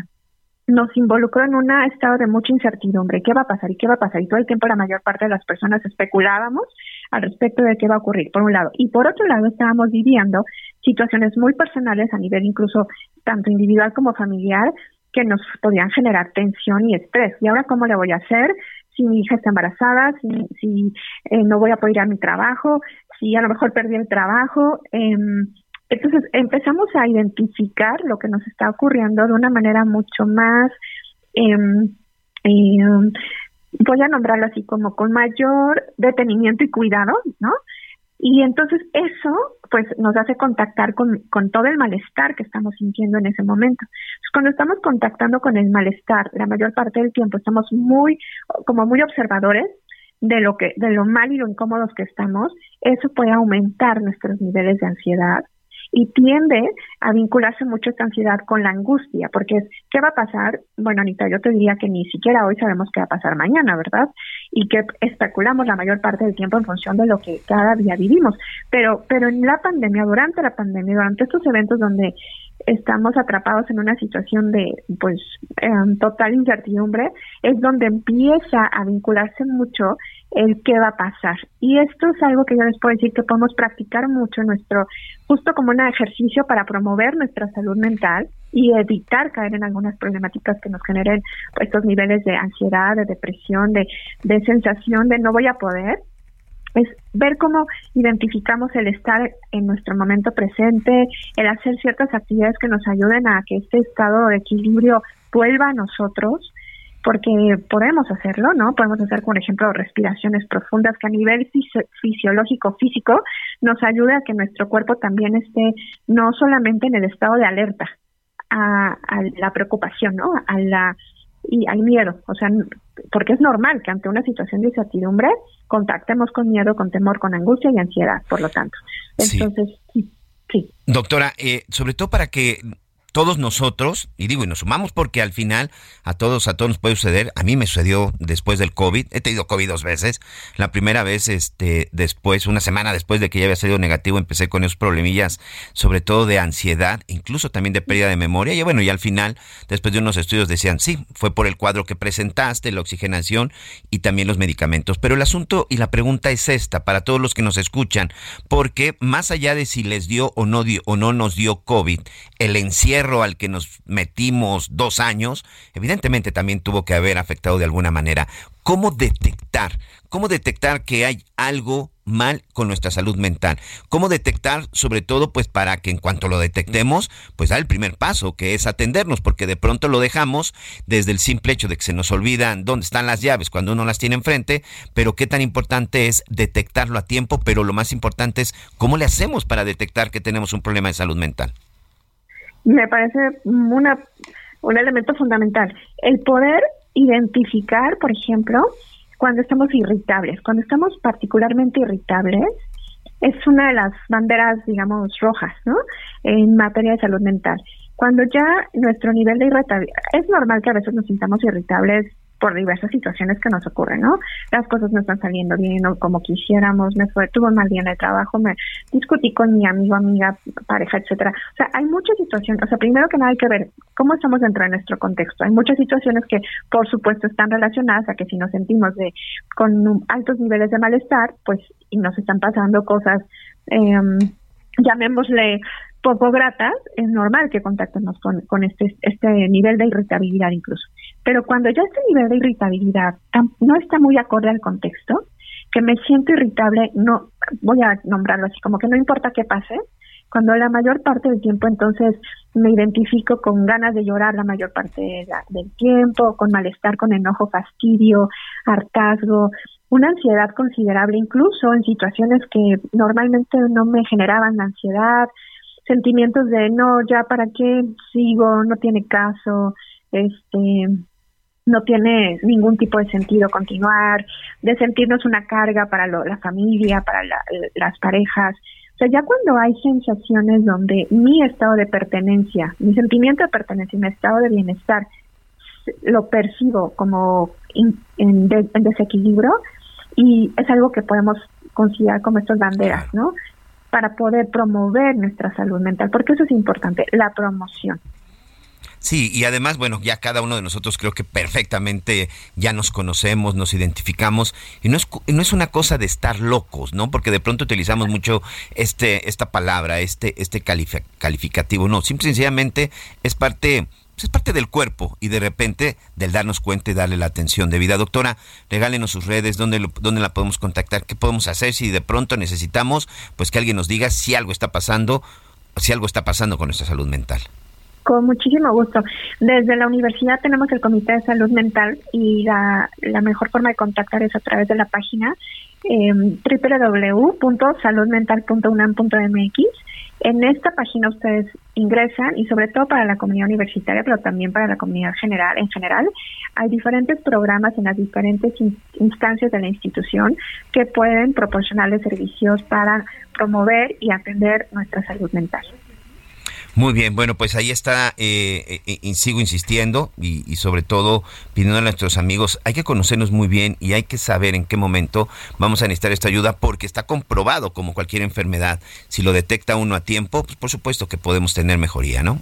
L: nos involucró en un estado de mucha incertidumbre. ¿Qué va a pasar? ¿Y qué va a pasar? Y todo el tiempo la mayor parte de las personas especulábamos al respecto de qué va a ocurrir, por un lado. Y por otro lado, estábamos viviendo situaciones muy personales a nivel incluso tanto individual como familiar que nos podían generar tensión y estrés. ¿Y ahora cómo le voy a hacer? Si mi hija está embarazada, si, si eh, no voy a poder ir a mi trabajo, si a lo mejor perdí el trabajo. Eh, entonces empezamos a identificar lo que nos está ocurriendo de una manera mucho más, em, em, voy a nombrarlo así como con mayor detenimiento y cuidado, ¿no? Y entonces eso pues nos hace contactar con, con todo el malestar que estamos sintiendo en ese momento. cuando estamos contactando con el malestar, la mayor parte del tiempo estamos muy, como muy observadores de lo que, de lo mal y lo incómodos que estamos, eso puede aumentar nuestros niveles de ansiedad y tiende a vincularse mucho esta ansiedad con la angustia, porque es, ¿qué va a pasar? Bueno, Anita, yo te diría que ni siquiera hoy sabemos qué va a pasar mañana, ¿verdad? Y que especulamos la mayor parte del tiempo en función de lo que cada día vivimos. Pero, pero en la pandemia, durante la pandemia, durante estos eventos donde estamos atrapados en una situación de pues em, total incertidumbre, es donde empieza a vincularse mucho el qué va a pasar. Y esto es algo que yo les puedo decir que podemos practicar mucho en nuestro, justo como un ejercicio para promover nuestra salud mental y evitar caer en algunas problemáticas que nos generen estos niveles de ansiedad, de depresión, de, de sensación de no voy a poder es ver cómo identificamos el estar en nuestro momento presente, el hacer ciertas actividades que nos ayuden a que este estado de equilibrio vuelva a nosotros, porque podemos hacerlo, ¿no? Podemos hacer, por ejemplo, respiraciones profundas que a nivel fisiológico, físico, nos ayuda a que nuestro cuerpo también esté no solamente en el estado de alerta, a, a la preocupación, ¿no? A la y al miedo, o sea, porque es normal que ante una situación de incertidumbre contactemos con miedo, con temor, con angustia y ansiedad, por lo tanto. Entonces, sí. sí.
F: Doctora, eh, sobre todo para que todos nosotros, y digo, y nos sumamos porque al final a todos, a todos nos puede suceder. A mí me sucedió después del COVID. He tenido COVID dos veces. La primera vez, este, después, una semana después de que ya había salido negativo, empecé con esos problemillas, sobre todo de ansiedad, incluso también de pérdida de memoria. Y bueno, y al final, después de unos estudios decían, sí, fue por el cuadro que presentaste, la oxigenación y también los medicamentos. Pero el asunto y la pregunta es esta, para todos los que nos escuchan, porque más allá de si les dio o no dio, o no nos dio COVID, el encierro al que nos metimos dos años, evidentemente también tuvo que haber afectado de alguna manera. ¿Cómo detectar? ¿Cómo detectar que hay algo mal con nuestra salud mental? ¿Cómo detectar, sobre todo, pues para que en cuanto lo detectemos, pues da el primer paso, que es atendernos, porque de pronto lo dejamos desde el simple hecho de que se nos olvidan dónde están las llaves cuando uno las tiene enfrente, pero qué tan importante es detectarlo a tiempo, pero lo más importante es cómo le hacemos para detectar que tenemos un problema de salud mental
L: me parece una, un elemento fundamental. El poder identificar, por ejemplo, cuando estamos irritables. Cuando estamos particularmente irritables, es una de las banderas, digamos, rojas, ¿no? En materia de salud mental. Cuando ya nuestro nivel de irritabilidad, es normal que a veces nos sintamos irritables por diversas situaciones que nos ocurren, ¿no? Las cosas no están saliendo bien o como quisiéramos, me fue, tuve un mal día en el trabajo, me discutí con mi amigo, amiga, pareja, etcétera. O sea, hay muchas situaciones, o sea, primero que nada hay que ver cómo estamos dentro de nuestro contexto. Hay muchas situaciones que, por supuesto, están relacionadas a que si nos sentimos de con altos niveles de malestar, pues y nos están pasando cosas eh, llamémosle poco gratas, es normal que contactemos con, con este, este nivel de irritabilidad incluso. Pero cuando ya este nivel de irritabilidad no está muy acorde al contexto, que me siento irritable, no voy a nombrarlo así, como que no importa qué pase, cuando la mayor parte del tiempo entonces me identifico con ganas de llorar la mayor parte del tiempo, con malestar, con enojo, fastidio, hartazgo, una ansiedad considerable, incluso en situaciones que normalmente no me generaban ansiedad, sentimientos de no, ya para qué sigo, no tiene caso, este, no tiene ningún tipo de sentido continuar, de sentirnos una carga para la familia, para las parejas. O sea, ya cuando hay sensaciones donde mi estado de pertenencia, mi sentimiento de pertenencia y mi estado de bienestar lo percibo como en, desequilibrio y es algo que podemos considerar como estas banderas, ¿no? Para poder promover nuestra salud mental, porque eso es importante, la promoción.
F: Sí, y además, bueno, ya cada uno de nosotros creo que perfectamente ya nos conocemos, nos identificamos, y no es, no es una cosa de estar locos, ¿no? Porque de pronto utilizamos mucho este, esta palabra, este, este calificativo, no, simple y sencillamente es parte pues, es parte del cuerpo y de repente del darnos cuenta y darle la atención debida. Doctora, regálenos sus redes, dónde, dónde la podemos contactar, qué podemos hacer si de pronto necesitamos pues que alguien nos diga si algo está pasando, si algo está pasando con nuestra salud mental.
L: Con muchísimo gusto. Desde la universidad tenemos el Comité de Salud Mental y la, la mejor forma de contactar es a través de la página eh, www.saludmental.unam.mx. En esta página ustedes ingresan y sobre todo para la comunidad universitaria, pero también para la comunidad general en general, hay diferentes programas en las diferentes instancias de la institución que pueden proporcionarles servicios para promover y atender nuestra salud mental.
F: Muy bien, bueno, pues ahí está, eh, eh, eh sigo insistiendo y, sobre todo pidiendo a nuestros amigos, hay que conocernos muy bien y hay que saber en qué momento vamos a necesitar esta ayuda porque está comprobado como cualquier enfermedad. Si lo detecta uno a tiempo, pues por supuesto que podemos tener mejoría, ¿no?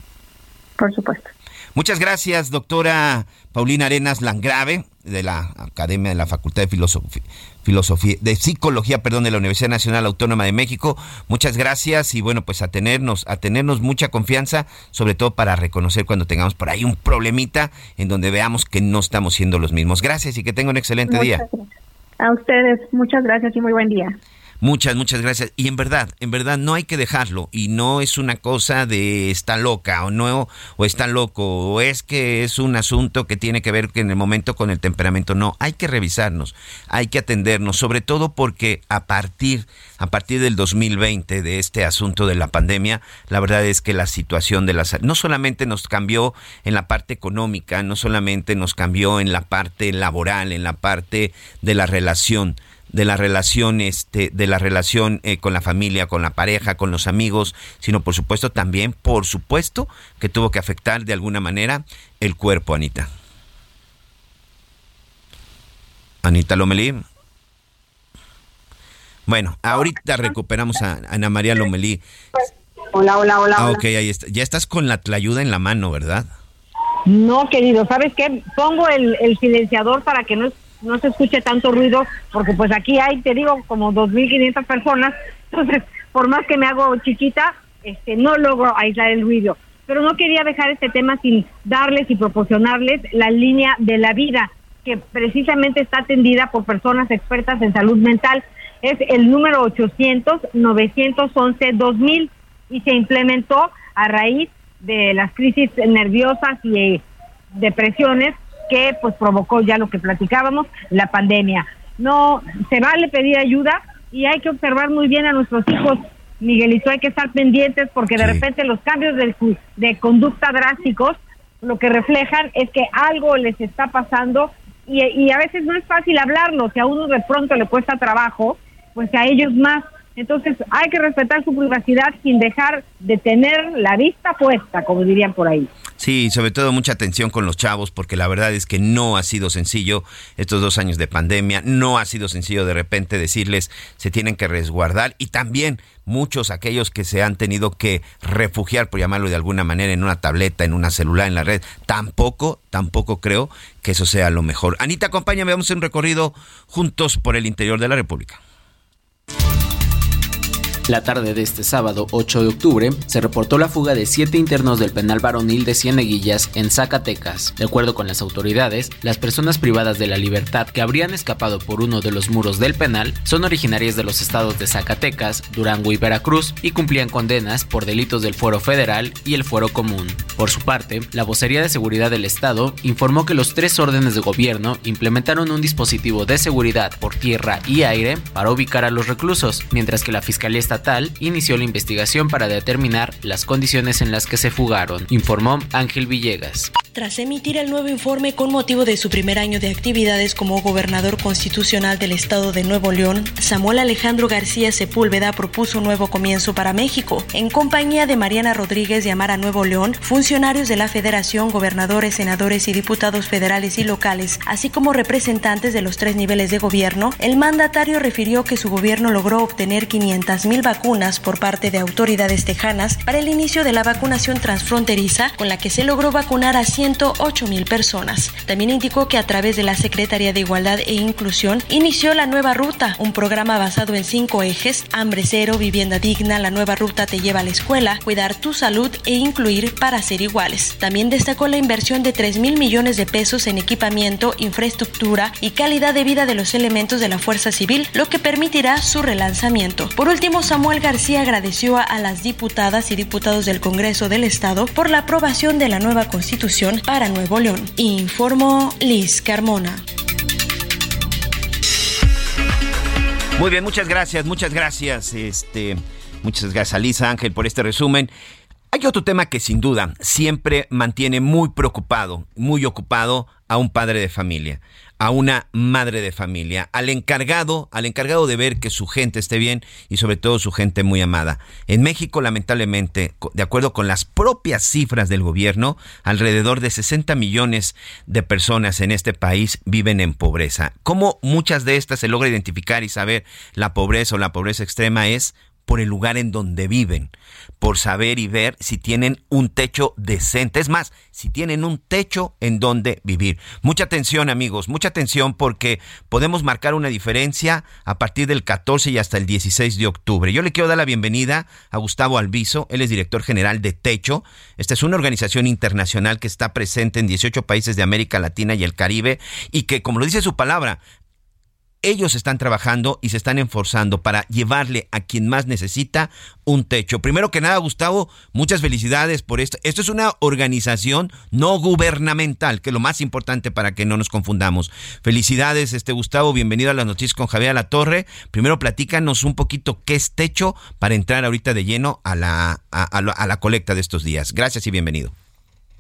L: Por supuesto.
F: Muchas gracias, doctora Paulina Arenas Langrave, de la Academia de la Facultad de Filosofía, Filosofía, de Psicología, perdón, de la Universidad Nacional Autónoma de México. Muchas gracias y bueno, pues a tenernos, a tenernos mucha confianza, sobre todo para reconocer cuando tengamos por ahí un problemita en donde veamos que no estamos siendo los mismos. Gracias y que tenga un excelente día.
L: A ustedes, muchas gracias y muy buen día.
F: Muchas, muchas gracias. Y en verdad, en verdad no hay que dejarlo. Y no es una cosa de está loca o no, o está loco, o es que es un asunto que tiene que ver en el momento con el temperamento. No, hay que revisarnos, hay que atendernos, sobre todo porque a partir, a partir del 2020, de este asunto de la pandemia, la verdad es que la situación de la no solamente nos cambió en la parte económica, no solamente nos cambió en la parte laboral, en la parte de la relación, de la relación este de la relación eh, con la familia con la pareja con los amigos sino por supuesto también por supuesto que tuvo que afectar de alguna manera el cuerpo Anita. Anita Lomelí. Bueno ahorita recuperamos a Ana María Lomelí.
G: Hola hola hola
F: ah, ok ahí está. Ya estás con la ayuda en la mano verdad
G: no querido sabes qué pongo el, el silenciador para que no no se escuche tanto ruido, porque pues aquí hay, te digo, como 2.500 personas, entonces por más que me hago chiquita, este, no logro aislar el ruido. Pero no quería dejar este tema sin darles y proporcionarles la línea de la vida, que precisamente está atendida por personas expertas en salud mental. Es el número 800-911-2000 y se implementó a raíz de las crisis nerviosas y eh, depresiones que pues provocó ya lo que platicábamos, la pandemia. No, se vale pedir ayuda y hay que observar muy bien a nuestros hijos, Miguelito, hay que estar pendientes porque de repente los cambios de, de conducta drásticos lo que reflejan es que algo les está pasando y, y a veces no es fácil hablarlo, si a uno de pronto le cuesta trabajo, pues a ellos más. Entonces hay que respetar su privacidad sin dejar de tener la vista puesta, como dirían por ahí.
F: Sí, sobre todo mucha atención con los chavos, porque la verdad es que no ha sido sencillo estos dos años de pandemia, no ha sido sencillo de repente decirles se tienen que resguardar y también muchos aquellos que se han tenido que refugiar, por llamarlo de alguna manera, en una tableta, en una celular, en la red, tampoco, tampoco creo que eso sea lo mejor. Anita, acompáñame, vamos a un recorrido juntos por el interior de la República.
M: La tarde de este sábado 8 de octubre se reportó la fuga de siete internos del penal varonil de Cieneguillas en Zacatecas. De acuerdo con las autoridades, las personas privadas de la libertad que habrían escapado por uno de los muros del penal son originarias de los estados de Zacatecas, Durango y Veracruz y cumplían condenas por delitos del fuero federal y el fuero común. Por su parte, la vocería de seguridad del estado informó que los tres órdenes de gobierno implementaron un dispositivo de seguridad por tierra y aire para ubicar a los reclusos, mientras que la Fiscalía inició la investigación para determinar las condiciones en las que se fugaron, informó Ángel Villegas.
N: Tras emitir el nuevo informe con motivo de su primer año de actividades como gobernador constitucional del estado de Nuevo León, Samuel Alejandro García Sepúlveda propuso un nuevo comienzo para México. En compañía de Mariana Rodríguez de Amara Nuevo León, funcionarios de la Federación, gobernadores, senadores y diputados federales y locales, así como representantes de los tres niveles de gobierno, el mandatario refirió que su gobierno logró obtener 500 mil vacunas por parte de autoridades tejanas para el inicio de la vacunación transfronteriza, con la que se logró vacunar a 108 mil personas. También indicó que a través de la Secretaría de Igualdad e Inclusión inició la nueva ruta, un programa basado en cinco ejes, hambre cero, vivienda digna, la nueva ruta te lleva a la escuela, cuidar tu salud e incluir para ser iguales. También destacó la inversión de 3 mil millones de pesos en equipamiento, infraestructura y calidad de vida de los elementos de la Fuerza Civil, lo que permitirá su relanzamiento. Por último, Samuel García agradeció a las diputadas y diputados del Congreso del Estado por la aprobación de la nueva Constitución para Nuevo León. Informó Liz Carmona.
F: Muy bien, muchas gracias, muchas gracias. Este, muchas gracias a Lisa Ángel por este resumen. Hay otro tema que sin duda siempre mantiene muy preocupado, muy ocupado a un padre de familia a una madre de familia, al encargado, al encargado de ver que su gente esté bien y sobre todo su gente muy amada. En México, lamentablemente, de acuerdo con las propias cifras del gobierno, alrededor de 60 millones de personas en este país viven en pobreza. ¿Cómo muchas de estas se logra identificar y saber la pobreza o la pobreza extrema es por el lugar en donde viven, por saber y ver si tienen un techo decente. Es más, si tienen un techo en donde vivir. Mucha atención amigos, mucha atención porque podemos marcar una diferencia a partir del 14 y hasta el 16 de octubre. Yo le quiero dar la bienvenida a Gustavo Alviso, él es director general de Techo. Esta es una organización internacional que está presente en 18 países de América Latina y el Caribe y que, como lo dice su palabra, ellos están trabajando y se están esforzando para llevarle a quien más necesita un techo. Primero que nada, Gustavo, muchas felicidades por esto. Esto es una organización no gubernamental, que es lo más importante para que no nos confundamos. Felicidades, este Gustavo, bienvenido a las noticias con Javier La Torre. Primero platícanos un poquito qué es techo para entrar ahorita de lleno a la, a, a la colecta de estos días. Gracias y bienvenido.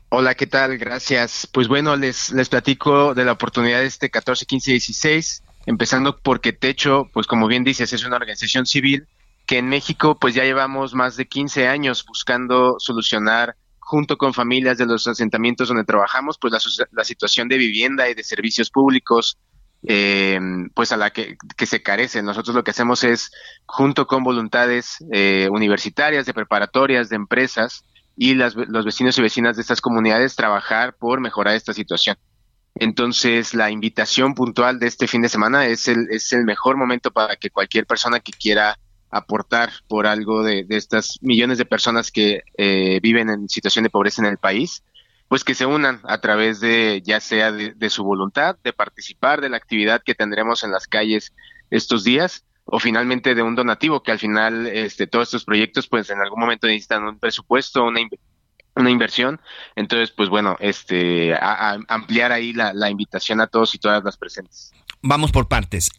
O: Hola, ¿qué tal? Gracias. Pues bueno, les, les platico de la oportunidad de este 14, 15 y 16 empezando porque Techo, pues como bien dices, es una organización civil que en México pues ya llevamos más de 15 años buscando solucionar junto con familias de los asentamientos donde trabajamos, pues la, situación de vivienda y de servicios públicos, eh, pues a la que, se carecen. Nosotros lo que hacemos es, junto con voluntades eh, universitarias, de preparatorias, de empresas y las, los vecinos y vecinas de estas comunidades, trabajar por mejorar esta situación. Entonces, la invitación puntual de este fin de semana es el, es el mejor momento para que cualquier persona que quiera aportar por algo de, estas millones de personas que eh, viven en situación de pobreza en el país, pues que se unan a través de, ya sea de, su voluntad, de participar de la actividad que tendremos en las calles estos días, o finalmente de un donativo, que al final este, todos estos proyectos, pues en algún momento necesitan un presupuesto, una, una inversión. Entonces, pues bueno, este, a, ampliar ahí la, la invitación a todos y todas las presentes.
F: Vamos por partes.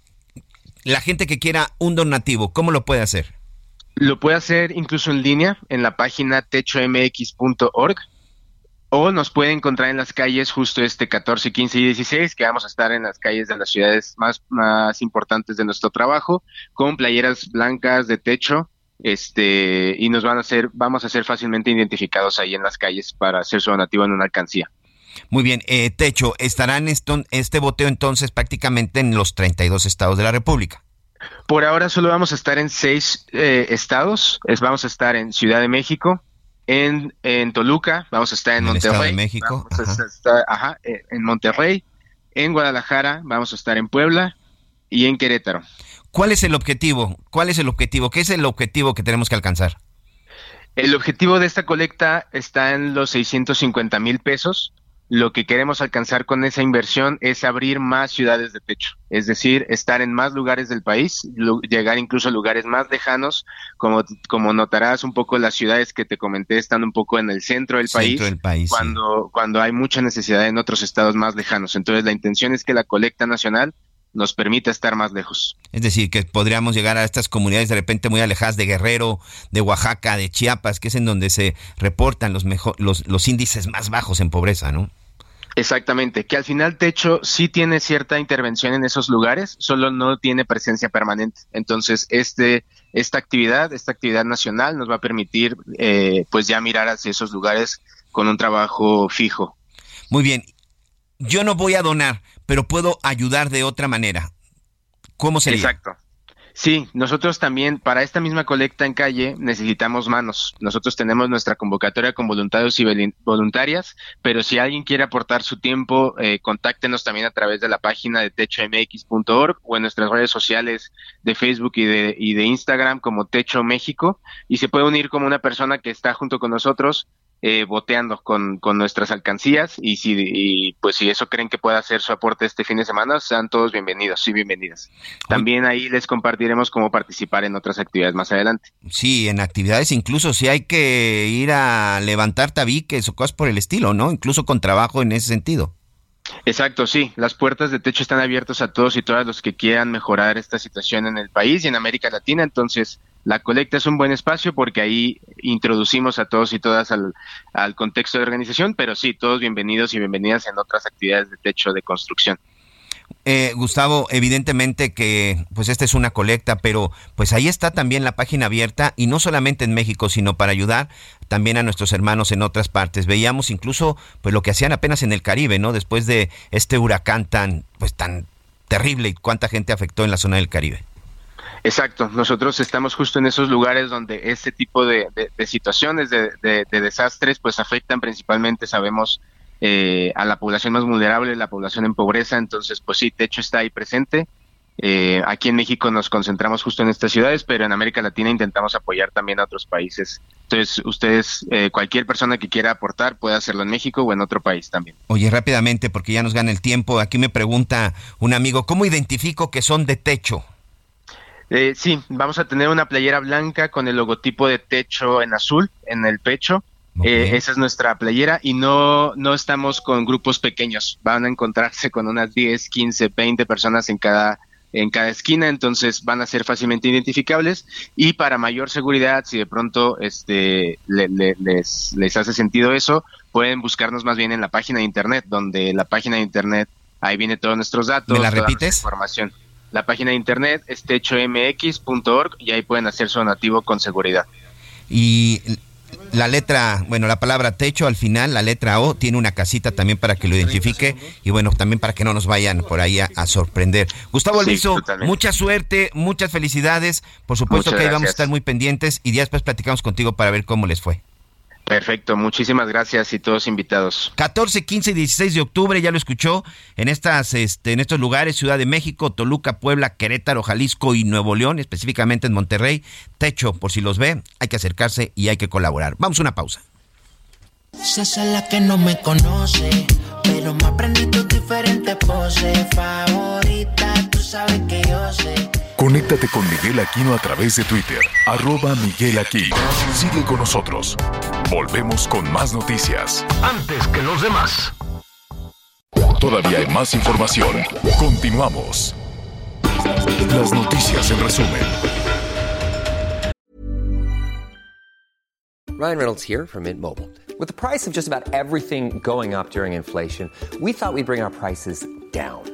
F: La gente que quiera un donativo, ¿cómo lo puede hacer?
O: Lo puede hacer incluso en línea en la página techomx.org o nos puede encontrar en las calles justo este 14, 15 y 16, que vamos a estar en las calles de las ciudades más, más importantes de nuestro trabajo, con playeras blancas de techo este y nos van a hacer vamos a ser fácilmente identificados ahí en las calles para hacer su donativo en una alcancía.
F: Muy bien, eh, Techo, estarán esto, este boteo entonces prácticamente en los 32 estados de la República.
O: Por ahora solo vamos a estar en seis eh, estados. Es, vamos a estar en Ciudad de México, en, en Toluca, vamos a estar en, Monterrey. De
F: México.
O: ajá, eh, en Monterrey, en Guadalajara, vamos a estar en Puebla y en Querétaro.
F: ¿Cuál es el objetivo? ¿Cuál es el objetivo? ¿Qué es el objetivo que tenemos que alcanzar?
O: El objetivo de esta colecta está en los 650 mil pesos. Lo que queremos alcanzar con esa inversión es abrir más ciudades de techo, es decir, estar en más lugares del país, llegar incluso a lugares más lejanos, como, como notarás un poco las ciudades que te comenté están un poco en el centro del país,
F: del país
O: cuando, cuando hay mucha necesidad en otros estados más lejanos. Entonces la intención es que la colecta nacional nos permite estar más lejos.
F: Es decir, que podríamos llegar a estas comunidades de repente muy alejadas de Guerrero, de Oaxaca, de Chiapas, que es en donde se reportan los, mejor, los, los índices más bajos en pobreza, ¿no?
O: Exactamente, que al final Techo sí tiene cierta intervención en esos lugares, solo no tiene presencia permanente. Entonces, este, esta actividad, esta actividad nacional nos va a permitir eh, pues ya mirar hacia esos lugares con un trabajo fijo.
F: Muy bien, yo no voy a donar, pero puedo ayudar de otra manera. ¿Cómo sería?
O: Exacto. Sí, nosotros también para esta misma colecta en calle necesitamos manos. Nosotros tenemos nuestra convocatoria con voluntarios y voluntarias, pero si alguien quiere aportar su tiempo, eh, contáctenos también a través de la página de techomx.org o en nuestras redes sociales de Facebook y de, y de Instagram como Techo México y se puede unir como una persona que está junto con nosotros eh, boteando con, con, nuestras alcancías y si y pues si eso creen que pueda hacer su aporte este fin de semana, sean todos bienvenidos y bienvenidas. También ahí les compartiremos cómo participar en otras actividades más adelante.
F: Sí, en actividades incluso si hay que ir a levantar tabiques o cosas por el estilo, ¿no? Incluso con trabajo en ese sentido.
O: Exacto, sí. Las puertas de techo están abiertas a todos y todas los que quieran mejorar esta situación en el país y en América Latina. Entonces, la colecta es un buen espacio porque ahí introducimos a todos y todas al, contexto de organización, pero sí, todos bienvenidos y bienvenidas en otras actividades de techo de construcción.
F: Eh, Gustavo, evidentemente que pues esta es una colecta, pero pues ahí está también la página abierta y no solamente en México, sino para ayudar también a nuestros hermanos en otras partes. Veíamos incluso pues lo que hacían apenas en el Caribe, ¿no? Después de este huracán tan pues tan terrible y cuánta gente afectó en la zona del Caribe.
O: Exacto, nosotros estamos justo en esos lugares donde este tipo de, situaciones de, desastres pues afectan principalmente, sabemos, eh, a la población más vulnerable, la población en pobreza, entonces pues sí, Techo está ahí presente. Eh, aquí en México nos concentramos justo en estas ciudades, pero en América Latina intentamos apoyar también a otros países. Entonces, ustedes, eh, cualquier persona que quiera aportar puede hacerlo en México o en otro país también.
F: Oye, rápidamente, porque ya nos gana el tiempo, aquí me pregunta un amigo, ¿cómo identifico que son de techo?
O: Eh, sí, vamos a tener una playera blanca con el logotipo de techo en azul en el pecho. Eh, esa es nuestra playera y no, no estamos con grupos pequeños. Van a encontrarse con unas 10, 15, 20 personas en cada, en cada esquina, entonces van a ser fácilmente identificables y para mayor seguridad, si de pronto este, les, les hace sentido eso, pueden buscarnos más bien en la página de internet, donde la página de internet, ahí viene todos nuestros datos.
F: ¿Me la repites?
O: Información. La página de internet es techomx.org y ahí pueden hacer su donativo con seguridad.
F: Y la letra, bueno, la palabra techo al final, la letra O, tiene una casita también para que lo identifique y bueno, también para que no nos vayan por ahí a, sorprender. Gustavo Alviso, mucha suerte, muchas felicidades. Por supuesto que ahí vamos a estar muy pendientes y ya después platicamos contigo para ver cómo les fue.
O: Perfecto, muchísimas gracias y todos invitados.
F: 14, 15 y 16 de octubre, ya lo escuchó, en estas este en estos lugares, Ciudad de México, Toluca, Puebla, Querétaro, Jalisco y Nuevo León, específicamente en Monterrey. Techo, por si los ve, hay que acercarse y hay que colaborar. Vamos a una pausa.
P: la que no me conoce, pero me aprendí tu diferente pose favorita, tú sabes que yo sé.
C: Conéctate con Miguel Aquino a través de Twitter, arroba Miguel Aquino. Sigue con nosotros. Volvemos con más noticias.
B: Antes que los demás.
C: Todavía hay más información. Continuamos. Las noticias en resumen.
Q: Ryan Reynolds here from Mint Mobile. With the price of just about everything going up during inflation, we thought we'd bring our prices down.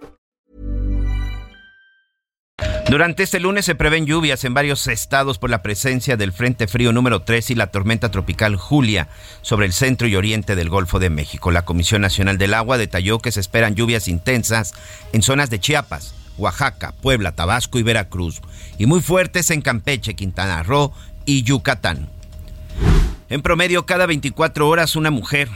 F: Durante este lunes se prevén lluvias en varios estados por la presencia del Frente Frío número 3 y la tormenta tropical Julia sobre el centro y oriente del Golfo de México. La Comisión Nacional del Agua detalló que se esperan lluvias intensas en zonas de Chiapas, Oaxaca, Puebla, Tabasco y Veracruz, y muy fuertes en Campeche, Quintana Roo y Yucatán. En promedio, cada 24 horas una mujer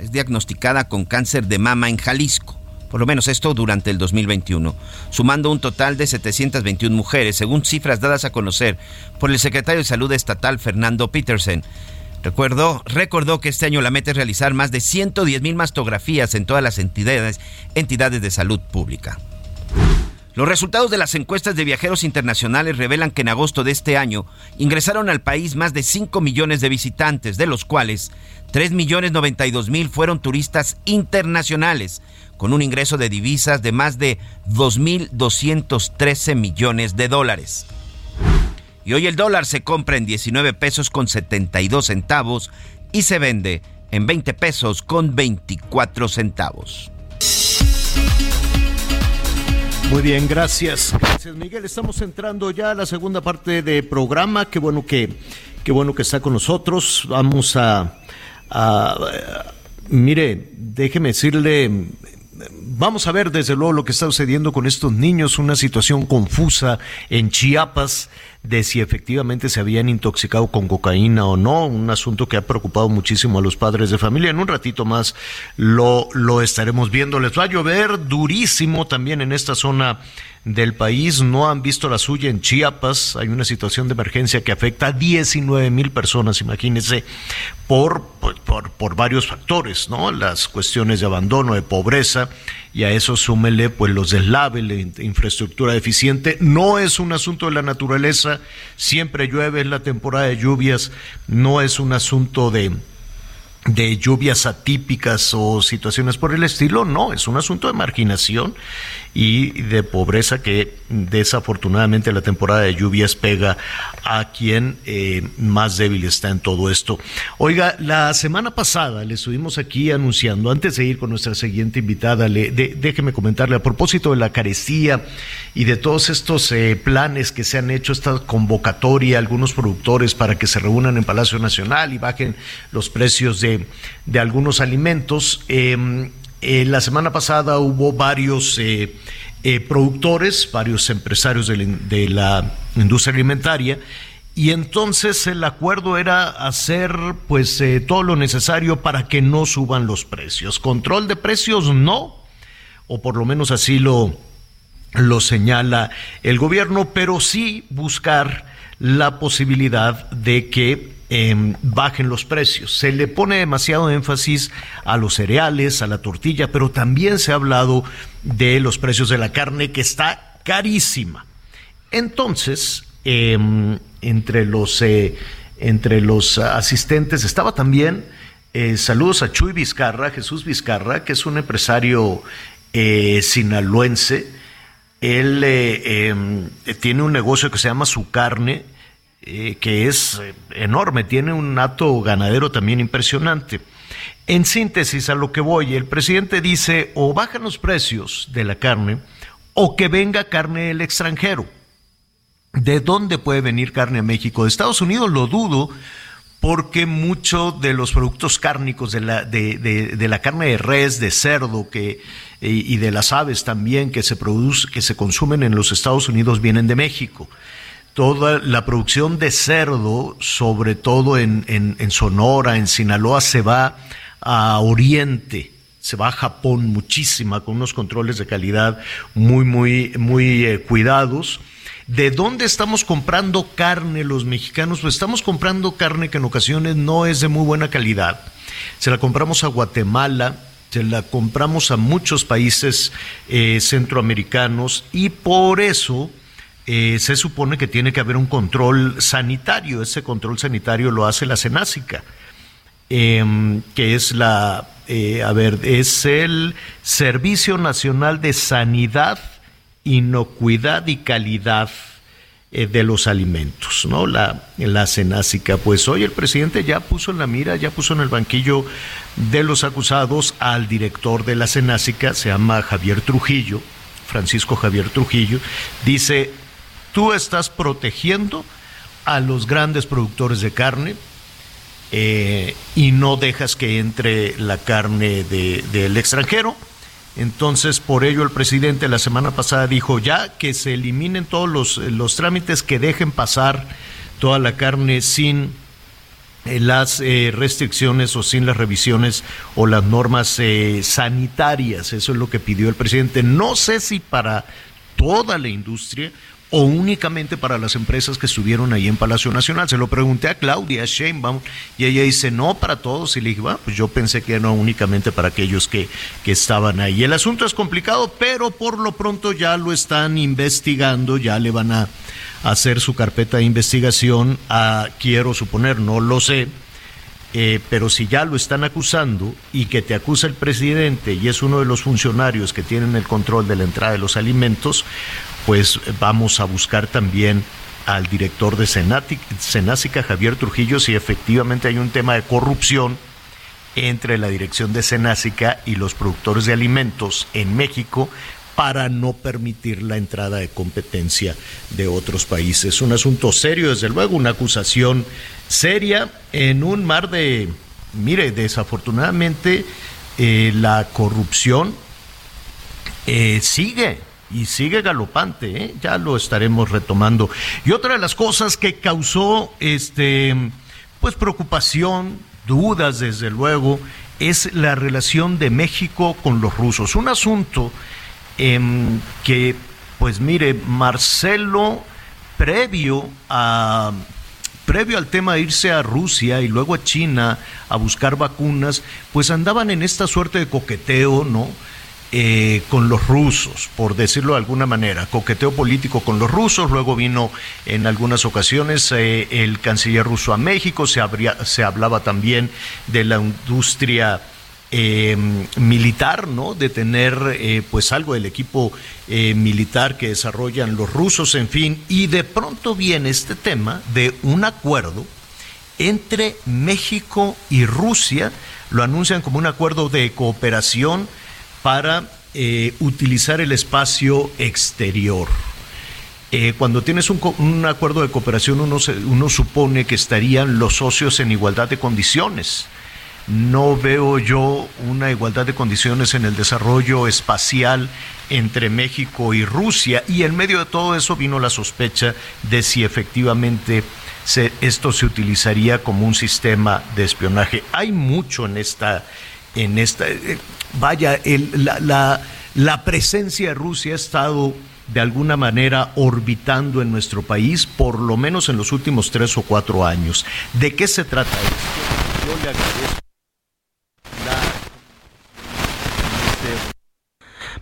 F: es diagnosticada con cáncer de mama en Jalisco por lo menos esto durante el 2021, sumando un total de 721 mujeres, según cifras dadas a conocer por el secretario de Salud estatal Fernando Petersen. Recuerdo, recordó que este año la meta es realizar más de 110 mil mastografías en todas las entidades, entidades de salud pública. Los resultados de las encuestas de viajeros internacionales revelan que en agosto de este año ingresaron al país más de 5 millones de visitantes, de los cuales 3 millones 92 mil fueron turistas internacionales, con un ingreso de divisas de más de 2.213 millones de dólares. Y hoy el dólar se compra en 19 pesos con 72 centavos y se vende en 20 pesos con 24 centavos.
E: Muy bien, gracias. Gracias, Miguel. Estamos entrando ya a la segunda parte del programa. Qué bueno que, qué bueno que está con nosotros. Vamos a, a mire, déjeme decirle, vamos a ver desde luego lo que está sucediendo con estos niños, una situación confusa en Chiapas de si efectivamente se habían intoxicado con cocaína o no, un asunto que ha preocupado muchísimo a los padres de familia. En un ratito más lo, lo estaremos viendo. Les va a llover durísimo también en esta zona del país no han visto la suya en Chiapas. Hay una situación de emergencia que afecta a 19 mil personas, imagínense, por, por, por, varios factores, ¿no? Las cuestiones de abandono, de pobreza, y a eso súmele pues los deslaves, la infraestructura deficiente. No es un asunto de la naturaleza, siempre llueve, es la temporada de lluvias, no es un asunto de de lluvias atípicas o situaciones por el estilo, no, es un asunto de marginación y de pobreza que desafortunadamente la temporada de lluvias pega a quien eh, más débil está en todo esto. Oiga, la semana pasada le estuvimos aquí anunciando, antes de ir con nuestra siguiente invitada, le, déjeme comentarle a propósito de la carecía y de todos estos eh, planes que se han hecho, esta convocatoria algunos productores para que se reúnan en Palacio Nacional y bajen los precios de, de algunos alimentos. Eh, eh, la semana pasada hubo varios eh, eh, productores, varios empresarios de la, industria alimentaria, y entonces el acuerdo era hacer pues todo lo necesario para que no suban los precios. Control de precios no, o por lo menos así lo, lo señala el gobierno, pero sí buscar la posibilidad de que Em, bajen los precios. Se le pone demasiado énfasis a los cereales, a la tortilla, pero también se ha hablado de los precios de la carne que está carísima. Entonces, em, entre, los, eh, entre los asistentes estaba también, eh, saludos a Chuy Vizcarra, Jesús Vizcarra, que es un empresario eh, sinaloense. Él em, tiene un negocio que se llama Su Carne eh, que es eh, enorme, tiene un nato ganadero también impresionante. En síntesis, a lo que voy, el presidente dice o bajan los precios de la carne o que venga carne del extranjero. ¿De dónde puede venir carne a México? De Estados Unidos lo dudo porque muchos de los productos cárnicos de la, de, la carne de res, de cerdo que, y, de las aves también que se, produce, que se consumen en los Estados Unidos vienen de México toda la producción de cerdo, sobre todo en, en, Sonora, en Sinaloa, se va a Oriente, se va a Japón muchísima, con unos controles de calidad muy, muy, muy eh, cuidados. ¿De dónde estamos comprando carne los mexicanos? Pues estamos comprando carne que en ocasiones no es de muy buena calidad. Se la compramos a Guatemala, se la compramos a muchos países eh, centroamericanos y por eso eh, se supone que tiene que haber un control sanitario. Ese control sanitario lo hace la Senásica, em, que es la, eh, a ver, es el Servicio Nacional de Sanidad, Inocuidad y Calidad eh, de los alimentos, ¿no? La, la Senásica. Pues hoy el presidente ya puso en la mira, ya puso en el banquillo de los acusados al director de la Senásica, se llama Javier Trujillo, Francisco Javier Trujillo, dice, Tú estás protegiendo a los grandes productores de carne eh, y no dejas que entre la carne del extranjero. Entonces, por ello el presidente la semana pasada dijo ya que se eliminen todos los, los trámites, que dejen pasar toda la carne sin eh, las eh, restricciones o sin las revisiones o las normas sanitarias. Eso es lo que pidió el presidente. No sé si para toda la industria o únicamente para las empresas que estuvieron ahí en Palacio Nacional. Se lo pregunté a Claudia Sheinbaum y ella dice, no, para todos. Y le dije, bueno, pues yo pensé que no únicamente para aquellos que, que estaban ahí. El asunto es complicado, pero por lo pronto ya lo están investigando, ya le van a hacer su carpeta de investigación a, quiero suponer, no lo sé, eh, pero si ya lo están acusando y que te acusa el presidente y es uno de los funcionarios que tienen el control de la entrada de los alimentos, pues vamos a buscar también al director de Senásica, Javier Trujillo, si efectivamente hay un tema de corrupción entre la dirección de Senásica y los productores de alimentos en México para no permitir la entrada de competencia de otros países. Un asunto serio, desde luego, una acusación seria en un mar de, mire, desafortunadamente eh, la corrupción eh, sigue y sigue galopante, ¿eh? ya lo estaremos retomando. Y otra de las cosas que causó este pues preocupación, dudas desde luego, es la relación de México con los rusos. Un asunto em, que, pues mire, Marcelo, previo a previo al tema de irse a Rusia y luego a China a buscar vacunas, pues andaban en esta suerte de coqueteo, ¿no? Eh, con los rusos, por decirlo de alguna manera, coqueteo político con los rusos, luego vino en algunas ocasiones eh, el canciller ruso a México, se, se hablaba también de la industria eh, militar, ¿no? De tener pues algo del equipo militar que desarrollan los rusos, en fin, y de pronto viene este tema de un acuerdo entre México y Rusia, lo anuncian como un acuerdo de cooperación para eh, utilizar el espacio exterior. Eh, cuando tienes un, acuerdo de cooperación, uno, supone que estarían los socios en igualdad de condiciones. No veo yo una igualdad de condiciones en el desarrollo espacial entre México y Rusia. Y en medio de todo eso vino la sospecha de si efectivamente esto se utilizaría como un sistema de espionaje. Hay mucho en esta, en esta. Vaya, la, la, presencia de Rusia ha estado de alguna manera orbitando en nuestro país, por lo menos en los últimos tres o cuatro años. ¿De qué se trata esto? Yo le agradezco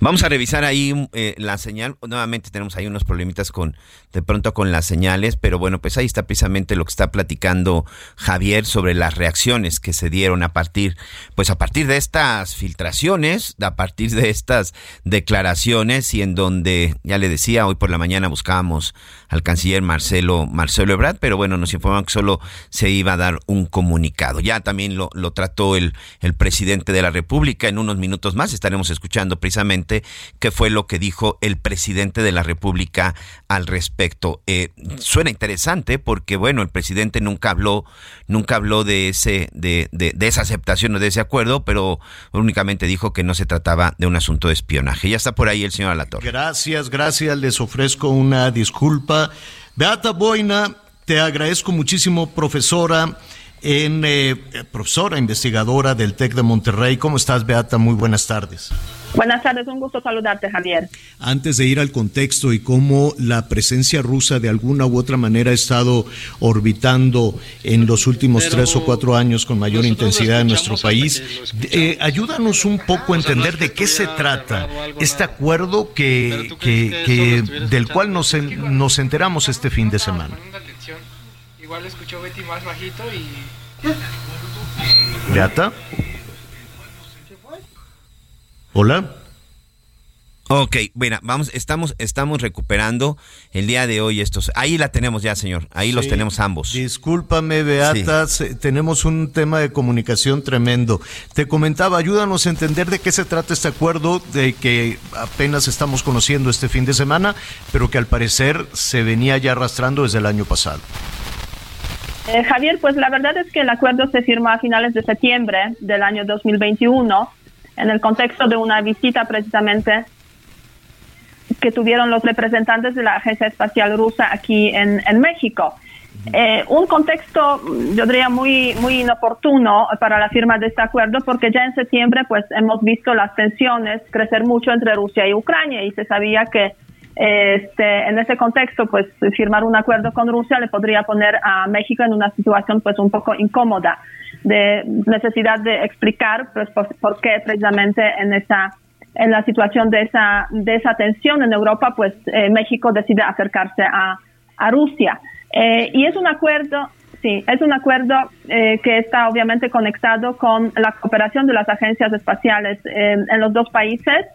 F: Vamos a revisar ahí eh, la señal. Nuevamente tenemos ahí unos problemitas con de pronto con las señales, pero bueno, pues ahí está precisamente lo que está platicando Javier sobre las reacciones que se dieron a partir, pues a partir de estas filtraciones, a partir de estas declaraciones y en donde ya le decía hoy por la mañana buscábamos al canciller Marcelo Marcelo Ebrard, pero bueno, nos informaron que solo se iba a dar un comunicado. Ya también lo, lo trató el, el presidente de la República. En unos minutos más estaremos escuchando precisamente qué fue lo que dijo el presidente de la República al respecto. Eh, suena interesante porque bueno, el presidente nunca habló, nunca habló de ese, de, de, de esa aceptación o de ese acuerdo, pero únicamente dijo que no se trataba de un asunto de espionaje. Ya está por ahí el señor Alator.
E: Gracias, gracias. Les ofrezco una disculpa Beata Boina, te agradezco muchísimo, profesora. En, eh, profesora investigadora del TEC de Monterrey. ¿Cómo estás, Beata? Muy buenas tardes.
R: Buenas tardes, un gusto saludarte, Javier.
E: Antes de ir al contexto y cómo la presencia rusa de alguna u otra manera ha estado orbitando en los últimos tres o cuatro años con mayor intensidad en nuestro país, eh, ayúdanos un poco a entender de qué se trata este acuerdo que, que, del cual nos, nos enteramos este fin de semana.
S: Igual escuchó Betty más bajito y...
E: ¿Beata? Hola.
F: Ok, bueno, vamos, estamos, estamos recuperando el día de hoy estos. Ahí la tenemos ya, señor. Ahí los tenemos ambos.
E: Discúlpame, Beata, tenemos un tema de comunicación tremendo. Te comentaba, ayúdanos a entender de qué se trata este acuerdo de que apenas estamos conociendo este fin de semana, pero que al parecer se venía ya arrastrando desde el año pasado.
R: Eh, Javier, pues la verdad es que el acuerdo se firmó a finales de septiembre del año 2021 en el contexto de una visita precisamente que tuvieron los representantes de la Agencia Espacial Rusa aquí en, México. Eh, un contexto, yo diría, muy, muy inoportuno para la firma de este acuerdo, porque ya en septiembre pues hemos visto las tensiones crecer mucho entre Rusia y Ucrania y se sabía que este, en ese contexto, pues firmar un acuerdo con Rusia le podría poner a México en una situación pues un poco incómoda de necesidad de explicar pues, por, qué precisamente en esa en la situación de esa de esa tensión en Europa pues eh, México decide acercarse a, a Rusia. Eh, y es un acuerdo sí es un acuerdo eh, que está obviamente conectado con la cooperación de las agencias espaciales en los dos países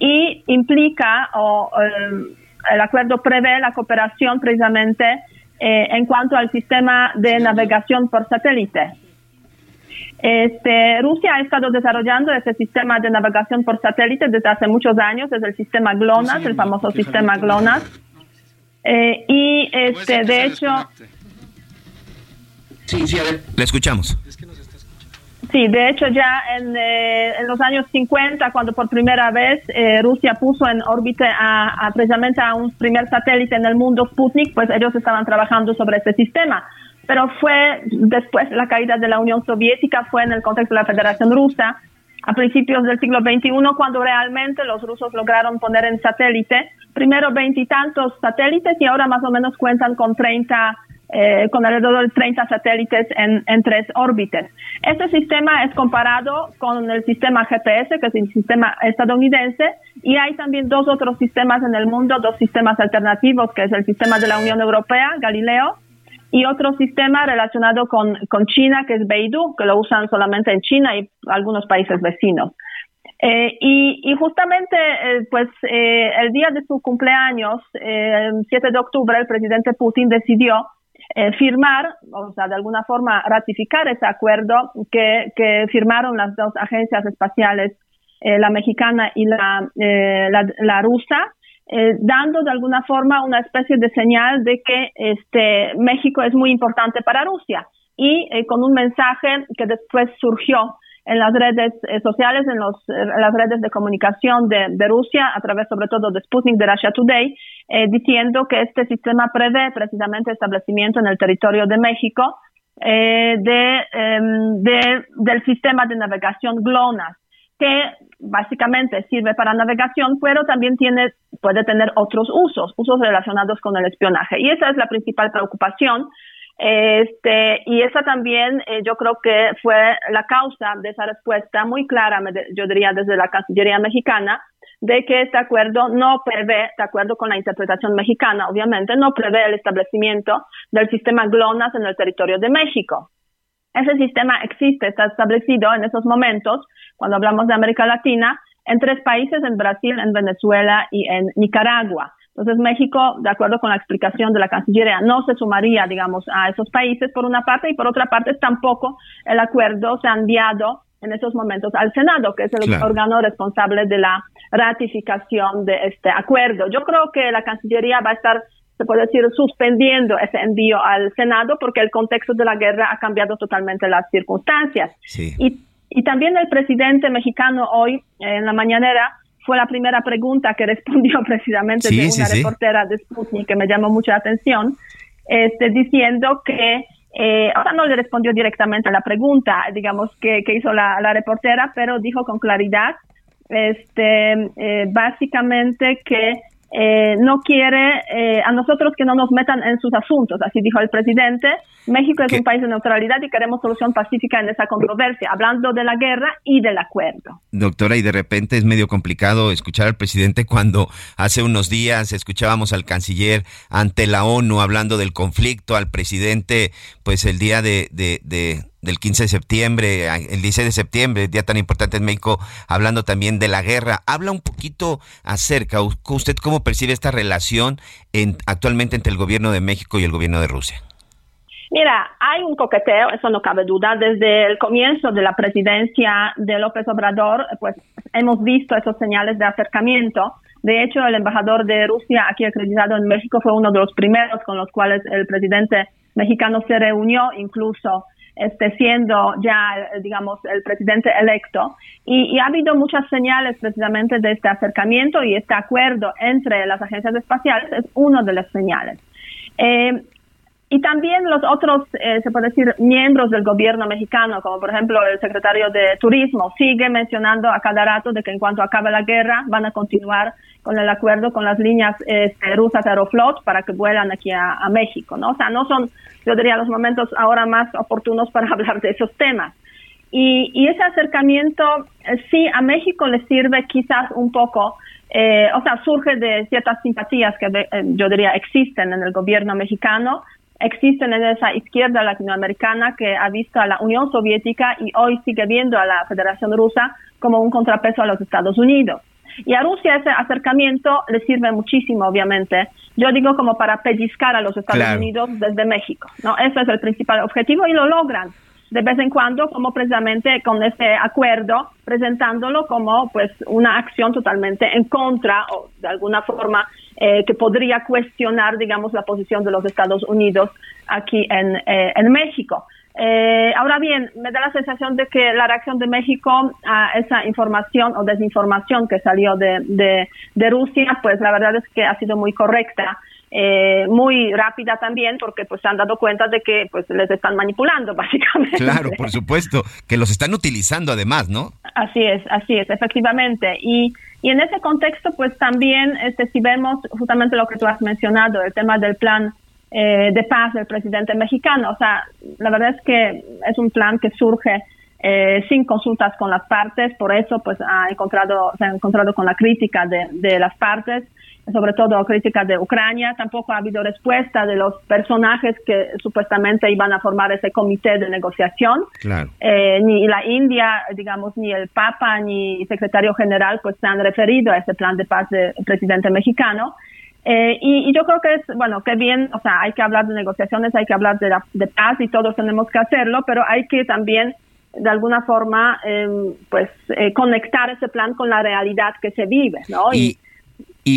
R: y implica o el acuerdo prevé la cooperación precisamente en cuanto al sistema de navegación por satélite este, Rusia ha estado desarrollando ese sistema de navegación por satélite desde hace muchos años, es el sistema GLONASS, el famoso sistema GLONASS. Eh, y este, de hecho...
F: Sí, sí, a ver. Le escuchamos.
R: Sí, de hecho ya en, eh, en, los años 50, cuando por primera vez eh, Rusia puso en órbita a, precisamente a un primer satélite en el mundo, Sputnik, pues ellos estaban trabajando sobre ese sistema pero fue después de la caída de la Unión Soviética, fue en el contexto de la Federación Rusa, a principios del siglo XXI, cuando realmente los rusos lograron poner en satélite, primero veintitantos satélites y ahora más o menos cuentan con 30 eh, con alrededor de 30 satélites en, en, tres órbitas. Este sistema es comparado con el sistema GPS, que es el sistema estadounidense, y hay también dos otros sistemas en el mundo, dos sistemas alternativos, que es el sistema de la Unión Europea, Galileo, y otro sistema relacionado con, con China, que es Beidou, que lo usan solamente en China y algunos países vecinos. Eh, y, y, justamente, eh, pues, eh, el día de su cumpleaños, el 7 de octubre, el presidente Putin decidió firmar, o sea, de alguna forma ratificar ese acuerdo que, que firmaron las dos agencias espaciales, la mexicana y la, la, la, rusa, dando de alguna forma una especie de señal de que este, México es muy importante para Rusia. Y con un mensaje que después surgió en las redes eh, sociales, en, los, las redes de comunicación de, Rusia, a través sobre todo de Sputnik, de Russia Today, eh, diciendo que este sistema prevé precisamente establecimiento en el territorio de México eh, em, de, del sistema de navegación GLONASS, que básicamente sirve para navegación, pero también tiene, puede tener otros usos, usos relacionados con el espionaje. Y esa es la principal preocupación este, y esa también eh, yo creo que fue la causa de esa respuesta muy clara, yo diría desde la Cancillería mexicana, de que este acuerdo no prevé, de acuerdo con la interpretación mexicana, obviamente, no prevé el establecimiento del sistema GLONASS en el territorio de México. Ese sistema existe, está establecido en esos momentos, cuando hablamos de América Latina, en tres países, en Brasil, en Venezuela y en Nicaragua. Entonces México, de acuerdo con la explicación de la Cancillería, no se sumaría, digamos, a esos países por una parte y por otra parte tampoco el acuerdo se ha enviado en esos momentos al Senado, que es el órgano responsable de la ratificación de este acuerdo. Yo creo que la Cancillería va a estar, se puede decir, suspendiendo ese envío al Senado porque el contexto de la guerra ha cambiado totalmente las circunstancias. Y, y también el presidente mexicano hoy, en la mañanera, fue la primera pregunta que respondió precisamente de una reportera de Sputnik que me llamó mucho la atención, este, diciendo que, eh, ahora no le respondió directamente a la pregunta, digamos, que, que hizo la, la, reportera, pero dijo con claridad, este, eh, básicamente que eh, no quiere eh, a nosotros que no nos metan en sus asuntos, así dijo el presidente. México es un país de neutralidad y queremos solución pacífica en esa controversia, hablando de la guerra y del acuerdo.
F: Doctora, y de repente es medio complicado escuchar al presidente cuando hace unos días escuchábamos al canciller ante la ONU hablando del conflicto, al presidente, pues el día de, de, de del 15 de septiembre, el 16 de septiembre, día tan importante en México, hablando también de la guerra. Habla un poquito acerca, ¿usted cómo percibe esta relación en, actualmente entre el gobierno de México y el gobierno de Rusia?
R: Mira, hay un coqueteo, eso no cabe duda. Desde el comienzo de la presidencia de López Obrador, pues hemos visto esos señales de acercamiento. De hecho, el embajador de Rusia aquí acreditado en México fue uno de los primeros con los cuales el presidente mexicano se reunió, incluso este, siendo ya, digamos, el presidente electo. Y, ha habido muchas señales precisamente de este acercamiento y este acuerdo entre las agencias espaciales es uno de las señales. Eh, y también los otros, eh, se puede decir, miembros del gobierno mexicano, como por ejemplo el secretario de Turismo, sigue mencionando a cada rato de que en cuanto acabe la guerra van a continuar con el acuerdo con las líneas este, rusas Aeroflot para que vuelan aquí a, México, ¿no? O sea, no son, yo diría, los momentos ahora más oportunos para hablar de esos temas. Y, ese acercamiento eh, sí a México le sirve quizás un poco, eh, o sea, surge de ciertas simpatías que eh, yo diría existen en el gobierno mexicano, existen en esa izquierda latinoamericana que ha visto a la Unión Soviética y hoy sigue viendo a la Federación Rusa como un contrapeso a los Estados Unidos. Y a Rusia ese acercamiento le sirve muchísimo, obviamente. Yo digo como para pellizcar a los Estados Unidos desde México, ¿no? Ese es el principal objetivo y lo logran de vez en cuando como precisamente con ese acuerdo presentándolo como pues una acción totalmente en contra o de alguna forma eh, que podría cuestionar digamos la posición de los Estados Unidos aquí en, eh, en México. Eh, ahora bien, me da la sensación de que la reacción de México a esa información o desinformación que salió de, de, Rusia, pues la verdad es que ha sido muy correcta. Eh, muy rápida también porque pues se han dado cuenta de que pues les están manipulando básicamente.
F: Claro, por supuesto, que los están utilizando además, ¿no?
R: Así es, así es, efectivamente. Y, y en ese contexto pues también este si vemos justamente lo que tú has mencionado, el tema del plan eh, de paz del presidente mexicano. O sea, la verdad es que es un plan que surge eh, sin consultas con las partes, por eso pues ha encontrado, se ha encontrado con la crítica de, de las partes sobre todo críticas de Ucrania. Tampoco ha habido respuesta de los personajes que supuestamente iban a formar ese comité de negociación. Eh, ni la India, digamos, ni el Papa, ni el secretario general, pues se han referido a ese plan de paz del presidente mexicano. Eh, y, yo creo que es, bueno, que bien, o sea, hay que hablar de negociaciones, hay que hablar de, de paz y todos tenemos que hacerlo, pero hay que también de alguna forma, em, pues, eh, conectar ese plan con la realidad que se vive, ¿no?
F: Y, y,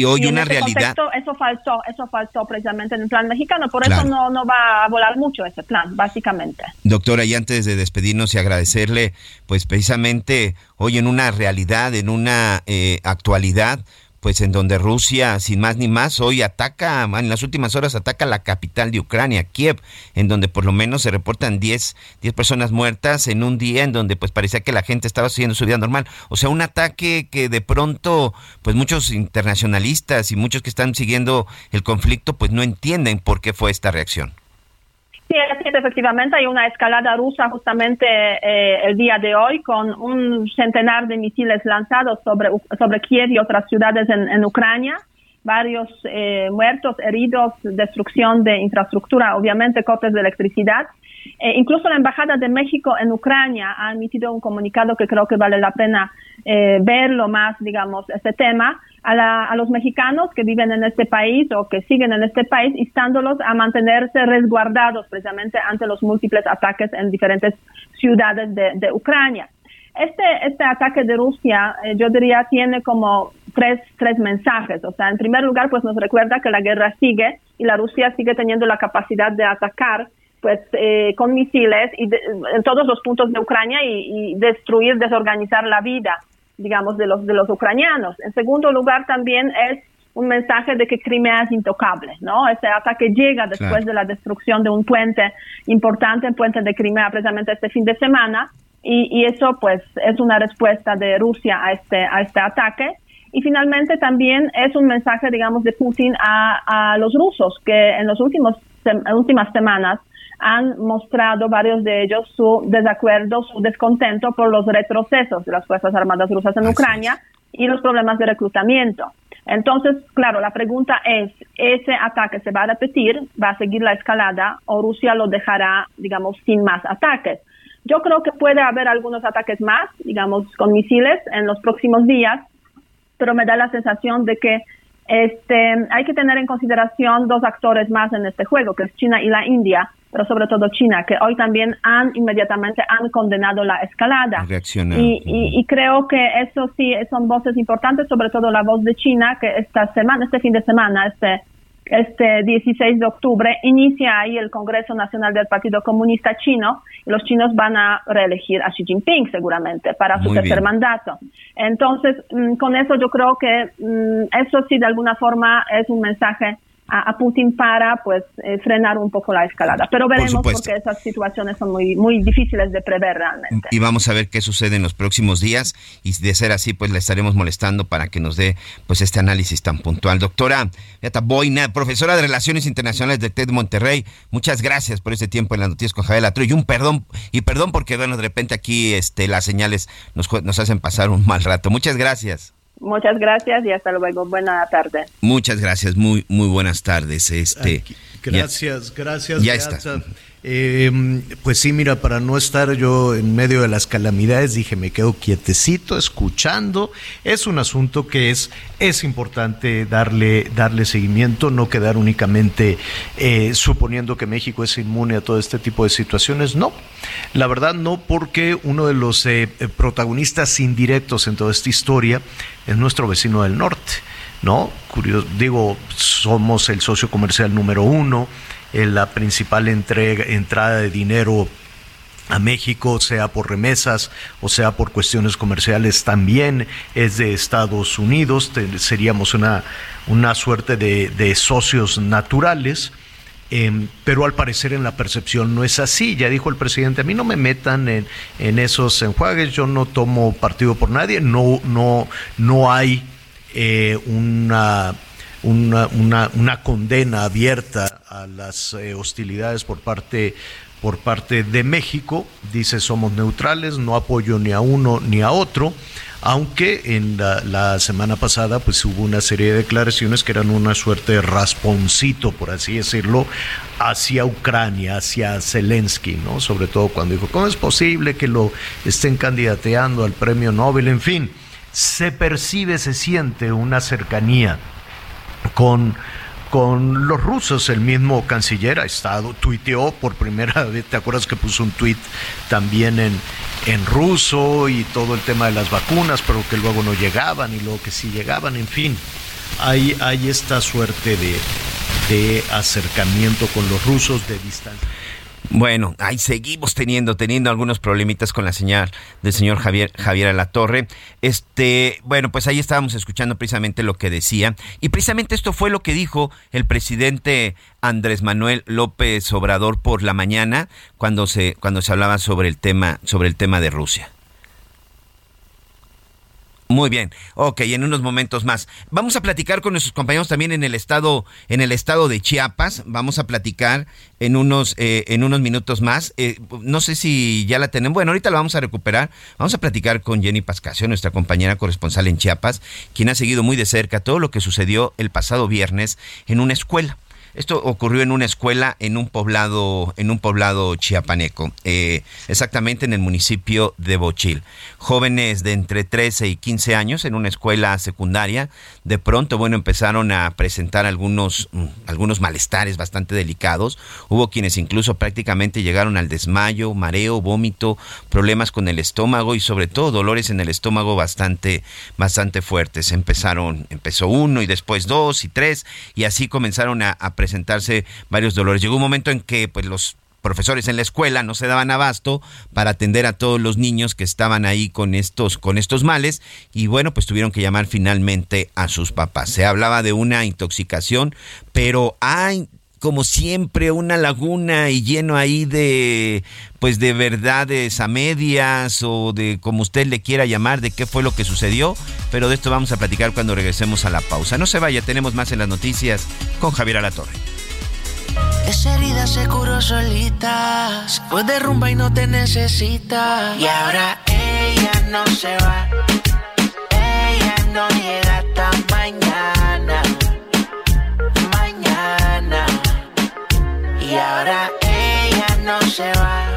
F: hoy una realidad.
R: eso faltó, eso faltó precisamente en el plan mexicano, por eso no, no va a volar mucho ese plan, básicamente.
F: Doctora, y antes de despedirnos y agradecerle, pues precisamente hoy en una realidad, en una eh, actualidad, pues en donde Rusia, sin más ni más, hoy ataca, en las últimas horas ataca la capital de Ucrania, Kiev, en donde por lo menos se reportan 10, 10 personas muertas en un día en donde pues parecía que la gente estaba haciendo su vida normal. O sea, un ataque que de pronto pues muchos internacionalistas y muchos que están siguiendo el conflicto pues no entienden por qué fue esta reacción.
R: Sí, efectivamente hay una escalada rusa justamente eh, el día de hoy con un centenar de misiles lanzados sobre, sobre Kiev y otras ciudades en, Ucrania, varios eh, muertos, heridos, destrucción de infraestructura, obviamente cortes de electricidad. Eh, incluso la Embajada de México en Ucrania ha emitido un comunicado que creo que vale la pena verlo más, digamos, este tema, a, los mexicanos que viven en este país o que siguen en este país, instándolos a mantenerse resguardados precisamente ante los múltiples ataques en diferentes ciudades de, Ucrania. Este, este ataque de Rusia, eh, yo diría, tiene como tres, tres mensajes. O sea, en primer lugar, pues nos recuerda que la guerra sigue y la Rusia sigue teniendo la capacidad de atacar pues eh, con misiles y en todos los puntos de Ucrania y, y, destruir, desorganizar la vida digamos, de los, de los ucranianos. En segundo lugar, también es un mensaje de que Crimea es intocable, ¿no? Ese ataque llega después de la destrucción de un puente importante, el puente de Crimea, precisamente este fin de semana, y, y, eso, pues, es una respuesta de Rusia a este, a este ataque. Y finalmente también es un mensaje, digamos, de Putin a, a los rusos, que en las últimos, últimas semanas han mostrado varios de ellos su desacuerdo, su descontento por los retrocesos de las Fuerzas Armadas rusas en Ucrania y los problemas de reclutamiento. Entonces, claro, la pregunta es, ¿ese ataque se va a repetir? ¿Va a seguir la escalada o Rusia lo dejará, digamos, sin más ataques? Yo creo que puede haber algunos ataques más, digamos, con misiles en los próximos días, pero me da la sensación de que este, hay que tener en consideración dos actores más en este juego, que es China y la India, pero sobre todo China, que hoy también han inmediatamente han condenado la escalada. Y, y, creo que eso sí son voces importantes, sobre todo la voz de China, que esta semana, este fin de semana, este este 16 de octubre inicia ahí el Congreso Nacional del Partido Comunista Chino y los chinos van a reelegir a Xi Jinping seguramente para su tercer mandato. Entonces, mm, con eso yo creo que mm, eso sí de alguna forma es un mensaje a, Putin para pues eh, frenar un poco la escalada. Pero veremos porque esas situaciones son muy muy difíciles de prever realmente.
F: Y vamos a ver qué sucede en los próximos días y de ser así pues le estaremos molestando para que nos dé pues este análisis tan puntual. Doctora Beata Boina, profesora de Relaciones Internacionales de TED Monterrey, muchas gracias por este tiempo en las noticias con Javier Latro y un perdón y perdón porque bueno de repente aquí este las señales nos, nos hacen pasar un mal rato. Muchas gracias.
R: Muchas gracias y hasta luego. Buena tarde.
F: Muchas gracias. Muy muy buenas tardes. Este.
E: gracias, gracias. Ya está. Eh, pues sí, mira, para no estar yo en medio de las calamidades, dije, me quedo quietecito, escuchando. Es un asunto que es, es importante darle, darle seguimiento, no quedar únicamente eh, suponiendo que México es inmune a todo este tipo de situaciones. No, la verdad no, porque uno de los eh, protagonistas indirectos en toda esta historia es nuestro vecino del norte. ¿no? Curioso, digo, somos el socio comercial número uno, la principal entrega, entrada de dinero a México, sea por remesas o sea por cuestiones comerciales, también es de Estados Unidos. seríamos una, una suerte de, socios naturales. Em, pero al parecer en la percepción no es así. Ya dijo el presidente, a mí no me metan en, en esos enjuagues, yo no tomo partido por nadie, no, no, no hay eh, una una, una, una condena abierta a las eh, hostilidades por parte por parte de México. Dice somos neutrales, no apoyo ni a uno ni a otro aunque en la, semana pasada pues hubo una serie de declaraciones que eran una suerte de rasponcito, por así decirlo, hacia Ucrania, hacia Zelensky, ¿no? Sobre todo cuando dijo, ¿cómo es posible que lo estén candidateando al premio Nobel? En fin, se percibe, se siente una cercanía con con los rusos. El mismo canciller ha estado, tuiteó por primera vez, ¿te acuerdas que puso un tuit también en, en ruso y todo el tema de las vacunas, pero que luego no llegaban y luego que sí llegaban, en fin. Hay, hay esta suerte de, de acercamiento con los rusos de distancia.
F: Bueno, ahí seguimos teniendo, teniendo algunos problemitas con la señal del señor Javier, Javier Alatorre. Este, bueno, pues ahí estábamos escuchando precisamente lo que decía. Y precisamente esto fue lo que dijo el presidente Andrés Manuel López Obrador por la mañana cuando se, cuando se hablaba sobre el tema, sobre el tema de Rusia. Muy bien, ok, en unos momentos más. Vamos a platicar con nuestros compañeros también en el estado, en el estado de Chiapas. Vamos a platicar en unos, eh, en unos minutos más. Eh, no sé si ya la tenemos. Bueno, ahorita la vamos a recuperar. Vamos a platicar con Jenny Pascasio, nuestra compañera corresponsal en Chiapas, quien ha seguido muy de cerca todo lo que sucedió el pasado viernes en una escuela. Esto ocurrió en una escuela en un poblado, en un poblado chiapaneco, eh, exactamente en el municipio de Bochil. Jóvenes de entre 13 y 15 años en una escuela secundaria, de pronto, bueno, empezaron a presentar algunos, mm, algunos malestares bastante delicados. Hubo quienes incluso prácticamente llegaron al desmayo, mareo, vómito, problemas con el estómago y sobre todo dolores en el estómago bastante, bastante fuertes. Empezaron, empezó uno y después dos y tres y así comenzaron a, a presentarse varios dolores. Llegó un momento en que pues los profesores en la escuela no se daban abasto para atender a todos los niños que estaban ahí con estos con estos males y bueno, pues tuvieron que llamar finalmente a sus papás. Se hablaba de una intoxicación, pero hay como siempre una laguna y lleno ahí de pues de verdades a medias o de como usted le quiera llamar de qué fue lo que sucedió, pero de esto vamos a platicar cuando regresemos a la pausa. No se vaya, tenemos más en las noticias con Javier Alatorre.
P: Esa herida se curó solita, se rumba y no te necesita. Y ahora ella no se va, ella no llega hasta mañana, mañana. Y ahora ella no se va,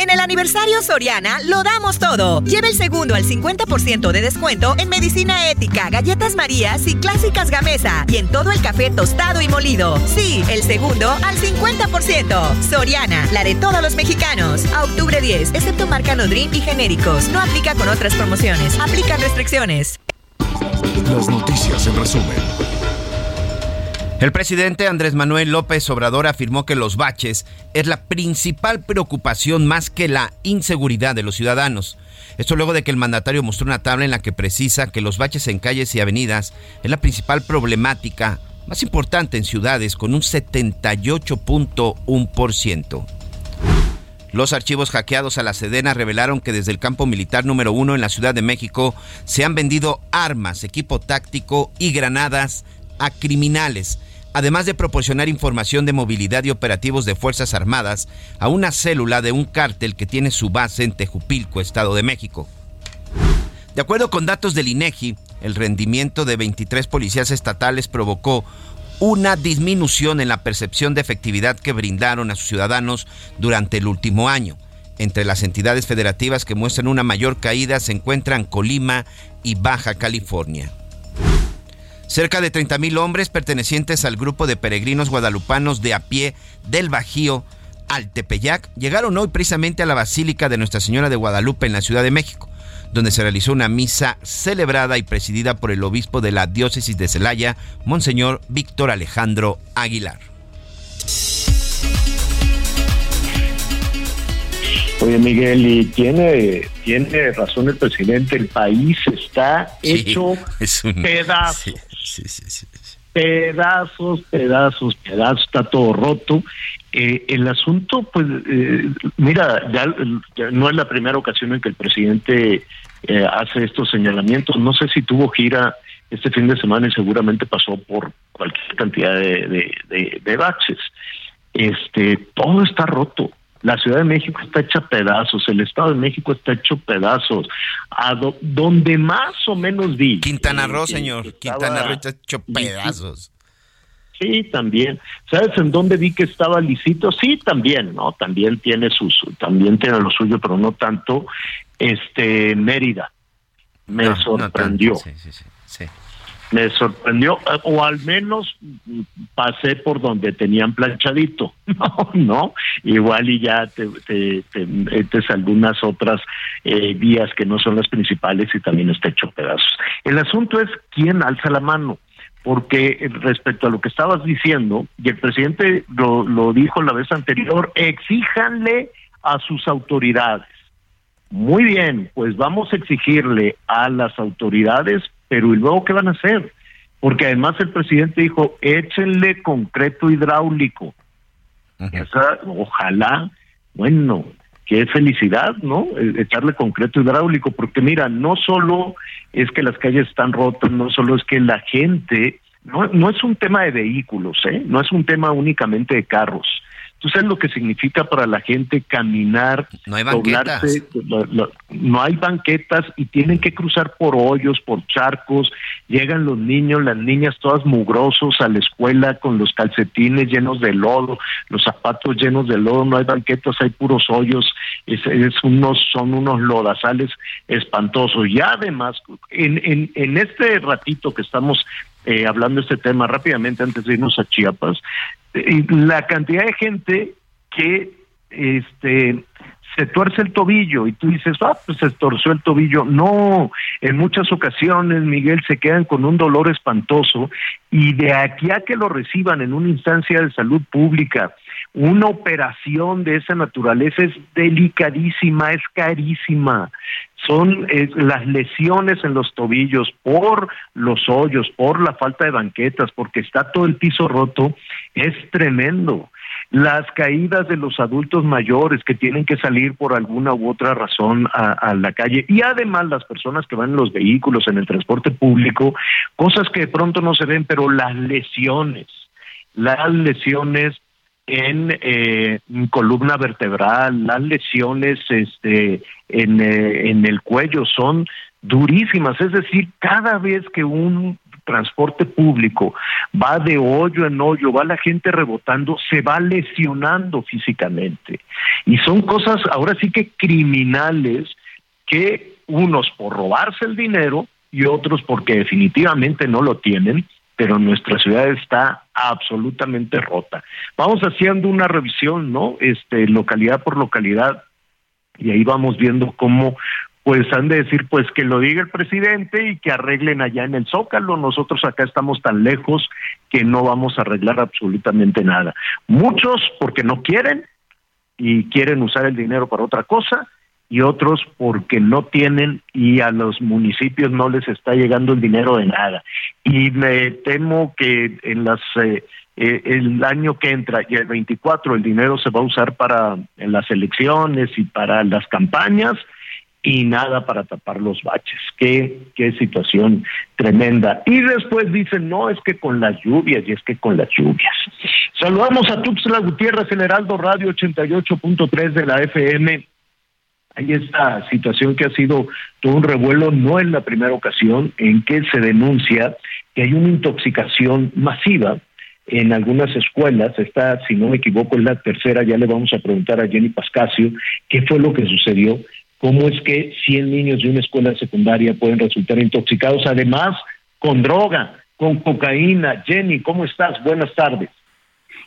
K: En el aniversario Soriana lo damos todo. Lleva el segundo al 50% de descuento en medicina ética, galletas Marías y clásicas Gamesa. Y en todo el café tostado y molido. Sí, el segundo al 50%. Soriana, la de todos los mexicanos. A octubre 10, excepto marca Nodrin y genéricos. No aplica con otras promociones. Aplican restricciones.
C: Las noticias en resumen.
F: El presidente Andrés Manuel López Obrador afirmó que los baches es la principal preocupación más que la inseguridad de los ciudadanos. Esto luego de que el mandatario mostró una tabla en la que precisa que los baches en calles y avenidas es la principal problemática más importante en ciudades con un 78.1%. Los archivos hackeados a la Sedena revelaron que desde el campo militar número uno en la Ciudad de México se han vendido armas, equipo táctico y granadas a criminales además de proporcionar información de movilidad y operativos de Fuerzas Armadas a una célula de un cártel que tiene su base en Tejupilco, Estado de México. De acuerdo con datos del INEGI, el rendimiento de 23 policías estatales provocó una disminución en la percepción de efectividad que brindaron a sus ciudadanos durante el último año. Entre las entidades federativas que muestran una mayor caída se encuentran Colima y Baja California. Cerca de 30.000 hombres pertenecientes al grupo de peregrinos guadalupanos de a pie del Bajío al Tepeyac llegaron hoy precisamente a la Basílica de Nuestra Señora de Guadalupe en la Ciudad de México, donde se realizó una misa celebrada y presidida por el obispo de la diócesis de Celaya, Monseñor Víctor Alejandro Aguilar.
E: Oye, Miguel, y tiene, tiene razón el presidente, el país está hecho pedazos. pedazos, pedazos, pedazos, está todo roto. Eh, el asunto, pues, eh, mira, ya, no es la primera ocasión en que el presidente eh, hace estos señalamientos. No sé si tuvo gira este fin de semana y seguramente pasó por cualquier cantidad de, de, de baches. Este, todo está roto la Ciudad de México está hecha pedazos, el Estado de México está hecho pedazos. A donde más o menos vi.
F: Quintana Roo, señor. Quintana Roo está hecho pedazos.
E: Sí, también. ¿Sabes en dónde vi que estaba licito? Sí, también, ¿no? También tiene sus, también tiene lo suyo, pero no tanto. Este, Mérida. Me sorprendió. sí, sí, sí me sorprendió, o al menos pasé por donde tenían planchadito, no, no, igual y ya te, te, metes algunas otras eh, vías que no son las principales y también está hecho pedazos. El asunto es quién alza la mano, porque respecto a lo que estabas diciendo, y el presidente lo, lo dijo la vez anterior, exíjanle a sus autoridades. Muy bien, pues vamos a exigirle a las autoridades pero ¿y luego qué van a hacer? Porque además el presidente dijo, échenle concreto hidráulico. ojalá, bueno, qué felicidad, ¿no? E, echarle concreto hidráulico, porque mira, no solo es que las calles están rotas, no solo es que la gente, no, no es un tema de vehículos, ¿eh? No es un tema únicamente de carros ¿Tú sabes lo que significa para la gente caminar?
F: No hay banquetas.
E: no hay banquetas y tienen que cruzar por hoyos, por charcos. Llegan los niños, las niñas todas mugrosos a la escuela con los calcetines llenos de lodo, los zapatos llenos de lodo. No hay banquetas, hay puros hoyos. Es, unos, son unos lodazales espantosos. Y además, en, en, en este ratito que estamos eh, hablando de este tema rápidamente antes de irnos a Chiapas, la cantidad de gente que este se tuerce el tobillo y tú dices, ah, pues se torció el tobillo. No, en muchas ocasiones, Miguel, se quedan con un dolor espantoso y de aquí a que lo reciban en una instancia de salud pública, una operación de esa naturaleza es delicadísima, es carísima. Son las lesiones en los tobillos por los hoyos, por la falta de banquetas, porque está todo el piso roto, es tremendo. Las caídas de los adultos mayores que tienen que salir por alguna u otra razón a, a la calle y además las personas que van en los vehículos, en el transporte público, cosas que de pronto no se ven, pero las lesiones, las lesiones en eh, columna vertebral, las lesiones este, en, eh, en el cuello son durísimas, es decir, cada vez que un transporte público va de hoyo en hoyo, va la gente rebotando, se va lesionando físicamente. Y son cosas ahora sí que criminales que unos por robarse el dinero y otros porque definitivamente no lo tienen, pero nuestra ciudad está absolutamente rota. Vamos haciendo una revisión, ¿no? Este, localidad por localidad, y ahí vamos viendo cómo pues han de decir pues que lo diga el presidente y que arreglen allá en el Zócalo. Nosotros acá estamos tan lejos que no vamos a arreglar absolutamente nada. Muchos porque no quieren y quieren usar el dinero para otra cosa y otros porque no tienen y a los municipios no les está llegando el dinero de nada. Y me temo que en las eh, eh, el año que entra y el 24 el dinero se va a usar para en las elecciones y para las campañas y nada para tapar los baches. Qué, qué situación tremenda. Y después dicen, no, es que con las lluvias y es que con las lluvias. Saludamos a Tuxtla Gutiérrez, Generaldo Radio 88.3 de la FM hay esta situación que ha sido todo un revuelo, no es la primera ocasión en que se denuncia que hay una intoxicación masiva en algunas escuelas, esta, si no me equivoco, es la tercera, ya le vamos a preguntar a Jenny Pascasio qué fue lo que sucedió, cómo es que 100 niños de una escuela secundaria pueden resultar intoxicados, además con droga, con cocaína. Jenny, ¿cómo estás? Buenas tardes.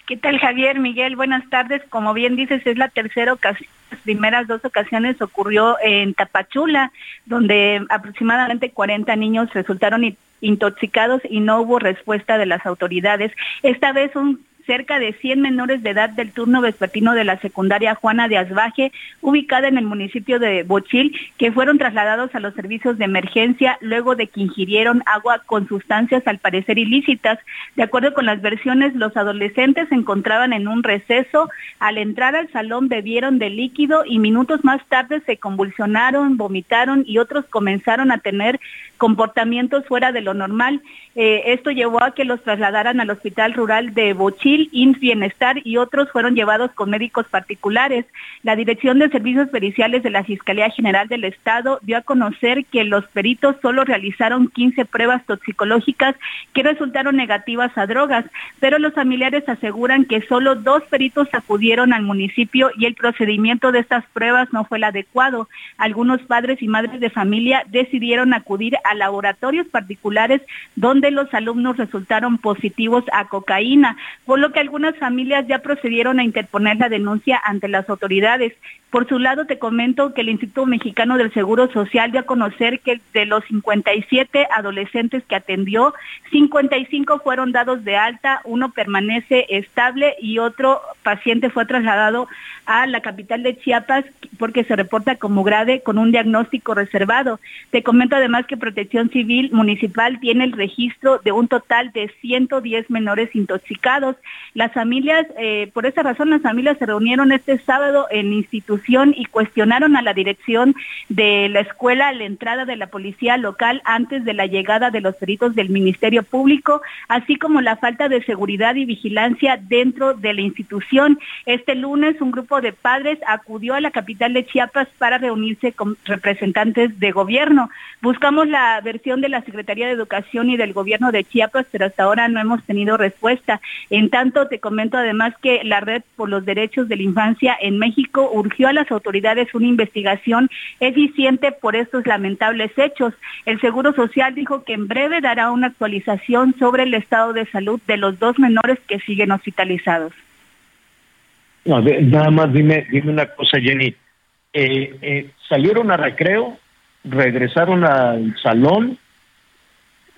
T: ¿Qué tal Javier, Miguel? Buenas tardes. Como bien dices, es la tercera ocasión estas primeras dos ocasiones ocurrió en Tapachula, donde aproximadamente 40 niños resultaron intoxicados y no hubo respuesta de las autoridades. Esta vez un cerca de 100 menores de edad del turno vespertino de la secundaria Juana de Asbaje, ubicada en el municipio de Bochil, que fueron trasladados a los servicios de emergencia luego de que ingirieron agua con sustancias al parecer ilícitas. De acuerdo con las versiones, los adolescentes se encontraban en un receso. Al entrar al salón bebieron de líquido y minutos más tarde se convulsionaron, vomitaron y otros comenzaron a tener comportamientos fuera de lo normal. Eh, esto llevó a que los trasladaran al hospital rural de Bochil, INS Bienestar y otros fueron llevados con médicos particulares. La Dirección de Servicios Periciales de la Fiscalía General del Estado dio a conocer que los peritos solo realizaron 15 pruebas toxicológicas que resultaron negativas a drogas, pero los familiares aseguran que solo dos peritos acudieron al municipio y el procedimiento de estas pruebas no fue el adecuado. Algunos padres y madres de familia decidieron acudir a laboratorios particulares donde los alumnos resultaron positivos a cocaína, lo que algunas familias ya procedieron a interponer la denuncia ante las autoridades. Por su lado, te comento que el Instituto Mexicano del Seguro Social dio a conocer que de los 57 adolescentes que atendió, 55 fueron dados de alta, uno permanece estable y otro paciente fue trasladado a la capital de Chiapas porque se reporta como grave con un diagnóstico reservado. Te comento además que Protección Civil Municipal tiene el registro de un total de 110 menores intoxicados. Las familias, eh, por esa razón, las familias se reunieron este sábado en instituciones y cuestionaron a la dirección de la escuela la entrada de la policía local antes de la llegada de los peritos del Ministerio Público, así como la falta de seguridad y vigilancia dentro de la institución. Este lunes un grupo de padres acudió a la capital de Chiapas para reunirse con representantes de gobierno. Buscamos la versión de la Secretaría de Educación y del gobierno de Chiapas, pero hasta ahora no hemos tenido respuesta. En tanto, te comento además que la Red por los Derechos de la Infancia en México urgió a las autoridades una investigación eficiente por estos lamentables hechos. El Seguro Social dijo que en breve dará una actualización sobre el estado de salud de los dos menores que siguen hospitalizados.
E: nada más dime, dime una cosa, Jenny. Eh, eh, salieron a recreo, regresaron al salón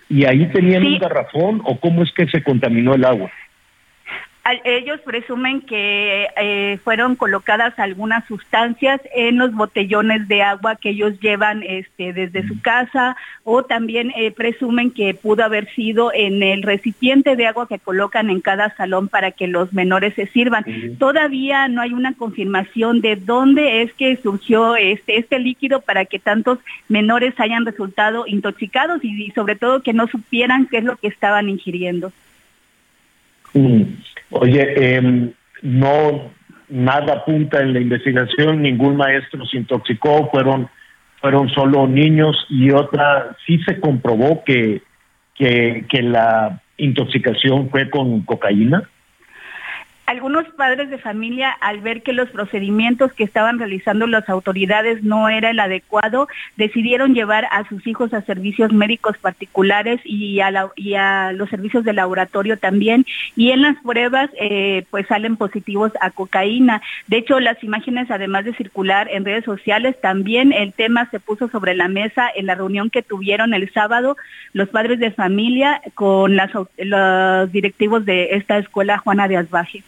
E: y ahí tenían un garrafón o cómo es que se contaminó el agua
T: ellos presumen que eh, fueron colocadas algunas sustancias en los botellones de agua que ellos llevan este, desde su casa o también eh, presumen que pudo haber sido en el recipiente de agua que colocan en cada salón para que los menores se sirvan. Todavía no hay una confirmación de dónde es que surgió este, este líquido para que tantos menores hayan resultado intoxicados y sobre todo que no supieran qué es lo que estaban ingiriendo.
E: Mm. Oye, em, no, nada apunta en la investigación, ningún maestro se intoxicó, fueron, fueron solo niños y otra, sí se comprobó que, que, que la intoxicación fue con cocaína.
T: Algunos padres de familia, al ver que los procedimientos que estaban realizando las autoridades no era el adecuado, decidieron llevar a sus hijos a servicios médicos particulares y a, los servicios de laboratorio también. Y en las pruebas, eh, pues salen positivos a cocaína. De hecho, las imágenes, además de circular en redes sociales, también el tema se puso sobre la mesa en la reunión que tuvieron el sábado los padres de familia con los directivos de esta escuela Juana de Asbaje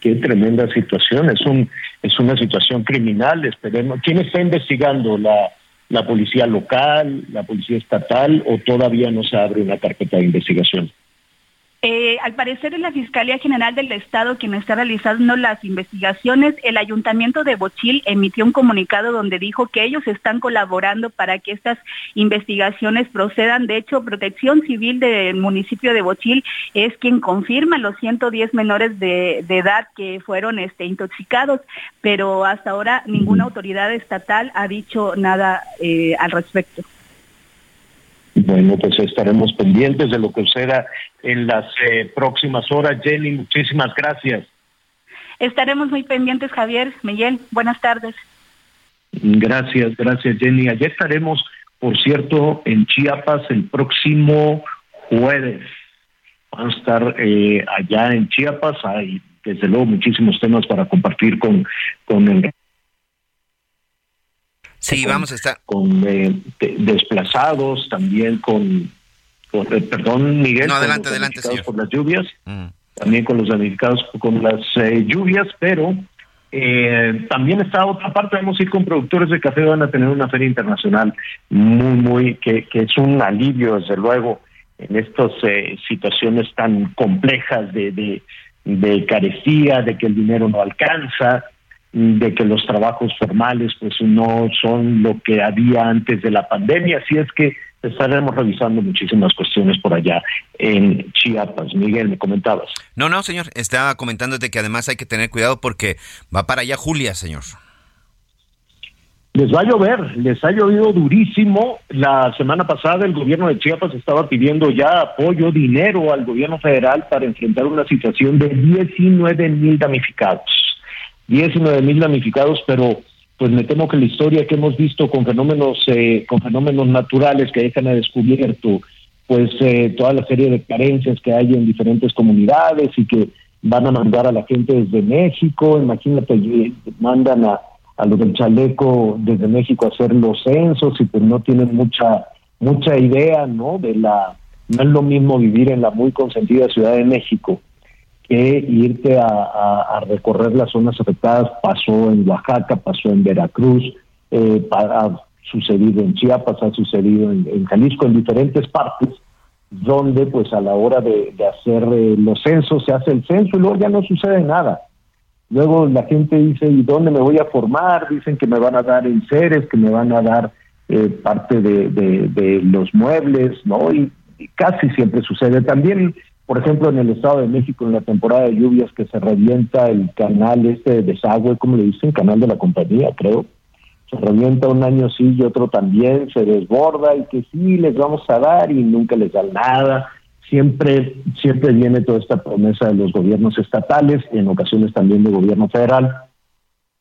E: qué tremenda situación, es un es una situación criminal, esperemos. ¿Quién está investigando? ¿La, la policía local, la policía estatal o todavía no se abre una carpeta de investigación?
T: Eh, al parecer es la Fiscalía General del Estado quien está realizando las investigaciones. El Ayuntamiento de Bochil emitió un comunicado donde dijo que ellos están colaborando para que estas investigaciones procedan. De hecho, Protección Civil del municipio de Bochil es quien confirma los 110 menores de, edad que fueron este, intoxicados, pero hasta ahora ninguna autoridad estatal ha dicho nada eh, al respecto.
E: Bueno, pues estaremos pendientes de lo que suceda en las eh, próximas horas. Jenny, muchísimas gracias.
T: Estaremos muy pendientes, Javier, Miguel. Buenas tardes.
E: Gracias, gracias, Jenny. Ayer estaremos, por cierto, en Chiapas el próximo jueves. Vamos a estar eh, allá en Chiapas. Hay desde luego muchísimos temas para compartir con, con el
F: Sí,
E: con,
F: vamos a estar.
E: Con eh, de, desplazados, también con, con eh, perdón, Miguel.
F: No,
E: con
F: adelante,
E: los
F: adelante, señor.
E: Por las lluvias,
F: Mm.
E: también con los damnificados con las eh, lluvias, pero eh, también está otra parte, vamos a ir con productores de café, van a tener una feria internacional muy, muy, que, que es un alivio, desde luego, en estas eh, situaciones tan complejas de, de, de carecía, de que el dinero no alcanza, de que los trabajos formales pues no son lo que había antes de la pandemia, así es que estaremos revisando muchísimas cuestiones por allá en Chiapas. Miguel, me comentabas.
F: No, no, señor. Estaba comentándote que además hay que tener cuidado porque va para allá Julia, señor.
E: Les va a llover, les ha llovido durísimo. La semana pasada el gobierno de Chiapas estaba pidiendo ya apoyo, dinero al gobierno federal para enfrentar una situación de 19 mil damnificados. 19 mil damnificados, pero pues me temo que la historia que hemos visto con fenómenos, eh, con fenómenos naturales que dejan a descubierto, pues eh, toda la serie de carencias que hay en diferentes comunidades y que van a mandar a la gente desde México, imagínate, eh, mandan a, a los del chaleco desde México a hacer los censos y pues no tienen mucha mucha idea, ¿no? De la no es lo mismo vivir en la muy consentida Ciudad de México que irte a, recorrer las zonas afectadas. Pasó en Oaxaca, pasó en Veracruz, eh, ha sucedido en Chiapas, ha sucedido en, Jalisco, en diferentes partes, donde pues a la hora de, hacer eh, los censos se hace el censo y luego ya no sucede nada. Luego la gente dice, ¿y dónde me voy a formar? Dicen que me van a dar enseres, que me van a dar eh, parte de, los muebles, ¿no? Y casi siempre sucede. También, por ejemplo, en el Estado de México, en la temporada de lluvias, que se revienta el canal este de desagüe, como le dicen, canal de la compañía, creo. Se revienta un año sí y otro también, se desborda y que sí, les vamos a dar y nunca les dan nada. Siempre siempre viene toda esta promesa de los gobiernos estatales en ocasiones también de gobierno federal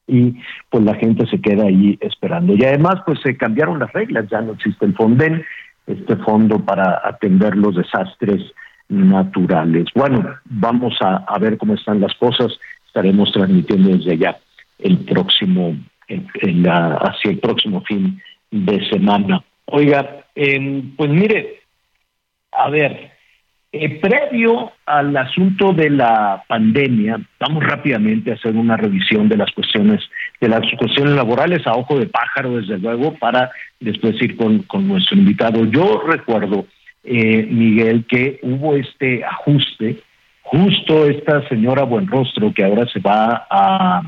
E: y pues la gente se queda ahí esperando. Y además pues se cambiaron las reglas ya no existe el Fonden este fondo para atender los desastres naturales. Bueno vamos a, ver cómo están las cosas. Estaremos transmitiendo desde allá el próximo en la- hacia el próximo fin de semana. Oiga em, pues mire a ver eh, previo al asunto de la pandemia, vamos rápidamente a hacer una revisión de las cuestiones, de las cuestiones laborales a ojo de pájaro, desde luego, para después ir con, con nuestro invitado. Yo recuerdo, eh, Miguel, que hubo este ajuste, justo esta señora Buenrostro, que ahora se va a,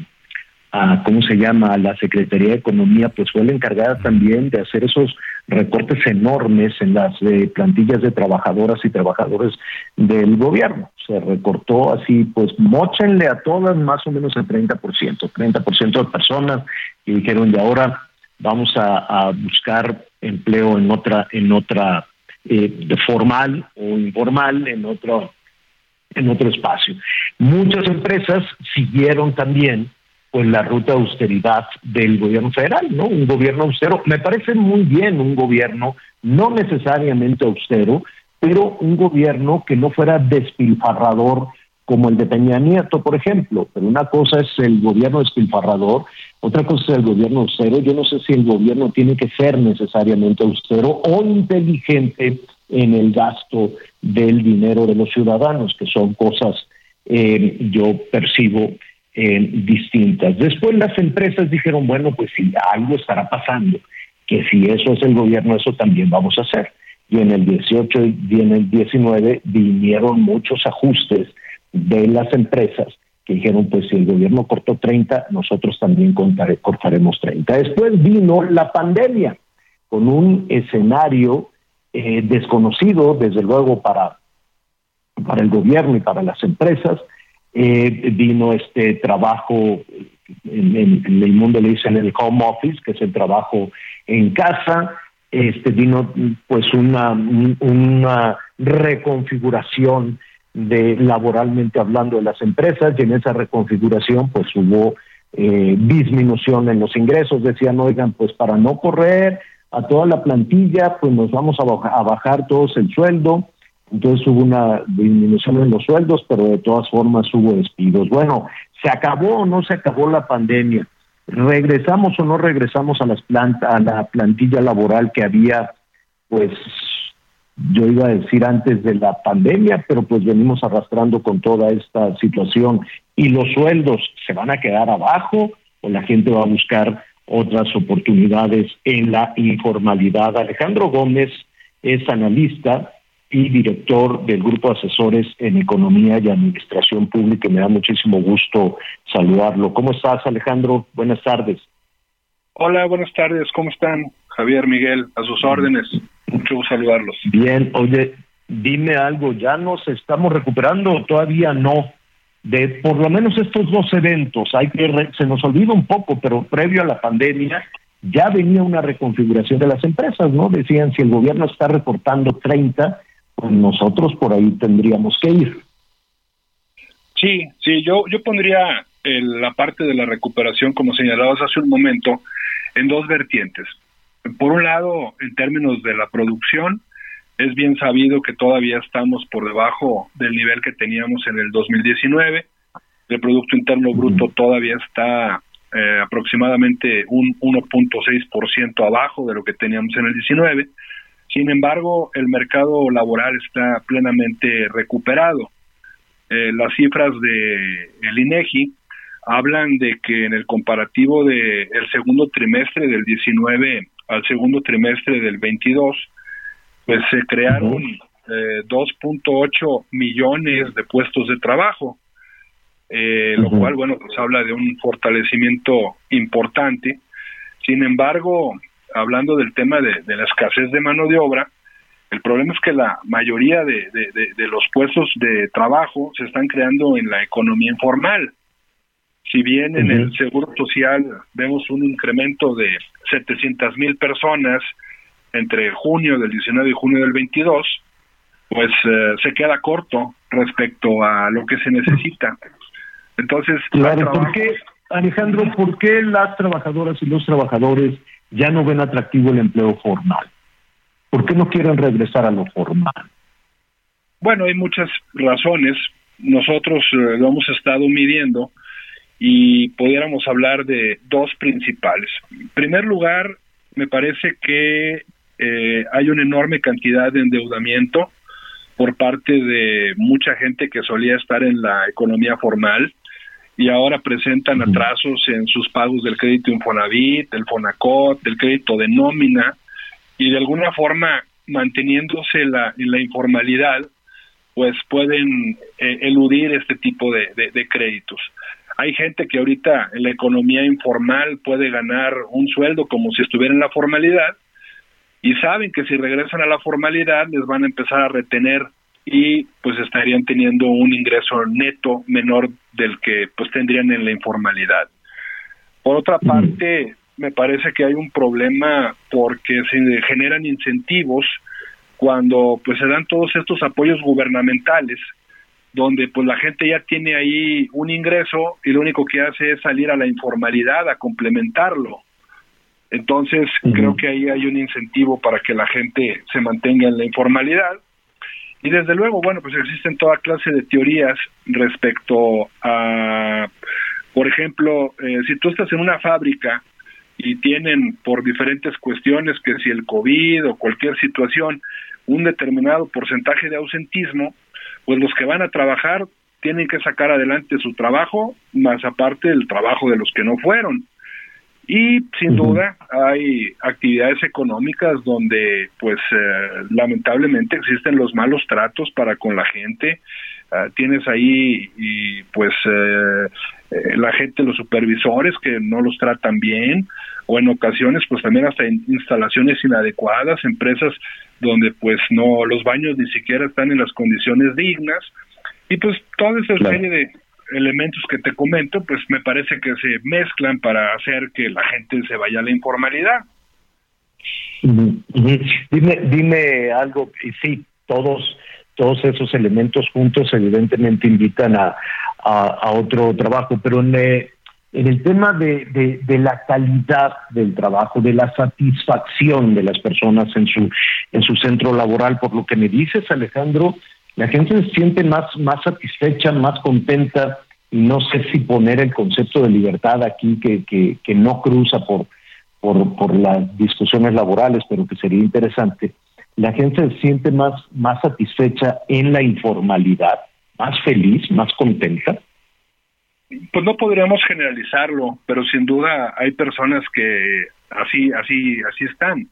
E: ¿cómo se llama?, a la Secretaría de Economía, pues fue la encargada también de hacer esos recortes enormes en las eh, plantillas de trabajadoras y trabajadores del gobierno. Se recortó así, pues mochenle a todas más o menos el 30%, 30% de personas y dijeron, y ahora vamos a, a buscar empleo en otra, en otra eh, formal o informal, en otro, en otro espacio. Muchas empresas siguieron también pues la ruta de austeridad del gobierno federal, ¿no? Un gobierno austero. Me parece muy bien un gobierno no necesariamente austero, pero un gobierno que no fuera despilfarrador como el de Peña Nieto, por ejemplo. Pero una cosa es el gobierno despilfarrador, otra cosa es el gobierno austero. Yo no sé si el gobierno tiene que ser necesariamente austero o inteligente en el gasto del dinero de los ciudadanos, que son cosas, eh, yo percibo, eh, distintas. Después las empresas dijeron, bueno, pues si algo estará pasando, que si eso es el gobierno, eso también vamos a hacer. Y en el 18 y en el 19 vinieron muchos ajustes de las empresas dijeron, pues si el gobierno cortó 30, nosotros también cortare- cortaremos 30. Después vino la pandemia con un escenario eh, desconocido, desde luego, para, para el gobierno y para las empresas. Eh, vino este trabajo, en, en- en el mundo le dicen el home office, que es el trabajo en casa. Este vino pues una, un- una reconfiguración de laboralmente hablando de las empresas y en esa reconfiguración pues hubo eh, disminución en los ingresos. Decían, oigan, pues para no correr a toda la plantilla, pues nos vamos a, baja- a bajar todos el sueldo entonces hubo una disminución en los sueldos, pero de todas formas hubo despidos. Bueno, ¿se acabó o no se acabó la pandemia? ¿Regresamos o no regresamos a, las a la plantilla laboral que había, pues yo iba a decir antes de la pandemia, pero pues venimos arrastrando con toda esta situación. ¿Y los sueldos se van a quedar abajo o la gente va a buscar otras oportunidades en la informalidad? Alejandro Gómez es analista y director del Grupo de Asesores en Economía y Administración Pública. Me da muchísimo gusto saludarlo. ¿Cómo estás, Alejandro? Buenas tardes.
U: Hola, buenas tardes. ¿Cómo están? Javier, Miguel, a sus órdenes. Mucho gusto saludarlos.
E: Bien, oye, dime algo, ¿ya nos estamos recuperando o todavía no? De por lo menos estos dos eventos, hay que se nos olvida un poco, pero previo a la pandemia ya venía una reconfiguración de las empresas, ¿no? Decían, si el gobierno está reportando 30, pues nosotros por ahí tendríamos que ir.
U: Sí, sí, yo, yo pondría la parte de la recuperación, como señalabas hace un momento, en dos vertientes. Por un lado, en términos de la producción, es bien sabido que todavía estamos por debajo del nivel que teníamos en el 2019. El Producto Interno Bruto todavía está eh, aproximadamente un 1.6% abajo de lo que teníamos en el 19. Sin embargo, el mercado laboral está plenamente recuperado. Eh, las cifras de el INEGI hablan de que en el comparativo del el segundo trimestre del 19 al segundo trimestre del 22, pues se crearon 2.8 eh, millones de puestos de trabajo, eh, lo cual, bueno, pues habla de un fortalecimiento importante. Sin embargo, hablando del tema de, la escasez de mano de obra, el problema es que la mayoría de, los puestos de trabajo se están creando en la economía informal. Si bien en el Seguro Social vemos un incremento de 700 mil personas entre junio del 19 y junio del 22, pues eh, se queda corto respecto a lo que se necesita. Entonces,
E: claro, ¿por qué, Alejandro, por qué las trabajadoras y los trabajadores ya no ven atractivo el empleo formal? ¿Por qué no quieren regresar a lo formal?
U: Bueno, hay muchas razones. Nosotros eh, lo hemos estado midiendo y pudiéramos hablar de dos principales. En primer lugar, me parece que eh, hay una enorme cantidad de endeudamiento por parte de mucha gente que solía estar en la economía formal y ahora presentan atrasos en sus pagos del crédito Infonavit, del Fonacot, del crédito de nómina y de alguna forma manteniéndose la, en la informalidad, pues pueden eh, eludir este tipo de créditos. Hay gente que ahorita en la economía informal puede ganar un sueldo como si estuviera en la formalidad y saben que si regresan a la formalidad les van a empezar a retener y pues estarían teniendo un ingreso neto menor del que pues tendrían en la informalidad. Por otra parte, me parece que hay un problema porque se generan incentivos cuando pues se dan todos estos apoyos gubernamentales donde pues la gente ya tiene ahí un ingreso y lo único que hace es salir a la informalidad a complementarlo. Entonces, creo que ahí hay un incentivo para que la gente se mantenga en la informalidad. Y desde luego, bueno, pues existen toda clase de teorías respecto a, por ejemplo, eh, si tú estás en una fábrica y tienen por diferentes cuestiones, que si el COVID o cualquier situación, un determinado porcentaje de ausentismo, pues los que van a trabajar tienen que sacar adelante su trabajo, más aparte el trabajo de los que no fueron. Y sin duda hay actividades económicas donde pues eh, lamentablemente existen los malos tratos para con la gente. Ah, tienes ahí y pues eh, eh, la gente, los supervisores que no los tratan bien o en ocasiones pues también hasta instalaciones inadecuadas, empresas donde pues no los baños ni siquiera están en las condiciones dignas. Y pues toda esa serie de elementos que te comento pues me parece que se mezclan para hacer que la gente se vaya a la informalidad.
E: Dime, dime algo, y sí, todos todos esos elementos juntos evidentemente invitan a, a, otro trabajo, pero en, eh, en el tema de, la calidad del trabajo, de la satisfacción de las personas en su, en centro laboral. Por lo que me dices, Alejandro, la gente se siente más, más satisfecha, más contenta, y no sé si poner el concepto de libertad aquí que, no cruza por, por, por las discusiones laborales, pero que sería interesante. La gente se siente más, más satisfecha en la informalidad, más feliz, más contenta.
U: Pues no podríamos generalizarlo, pero sin duda hay personas que así, así, así están.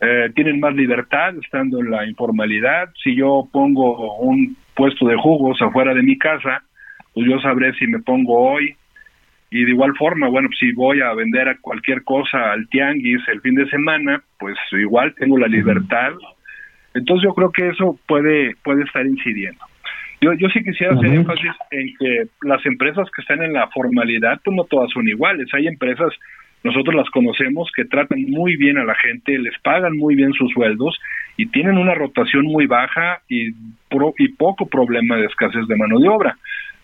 U: Eh, tienen más libertad estando en la informalidad. Si yo pongo un puesto de jugos afuera de mi casa, pues yo sabré si me pongo hoy. Y de igual forma, bueno, si voy a vender cualquier cosa al tianguis el fin de semana, pues igual tengo la libertad. Entonces yo creo que eso puede, puede estar incidiendo. Yo, yo sí quisiera hacer énfasis en que las empresas que están en la formalidad, pues no todas son iguales. Hay empresas, nosotros las conocemos, que tratan muy bien a la gente, les pagan muy bien sus sueldos y tienen una rotación muy baja y, y poco problema de escasez de mano de obra.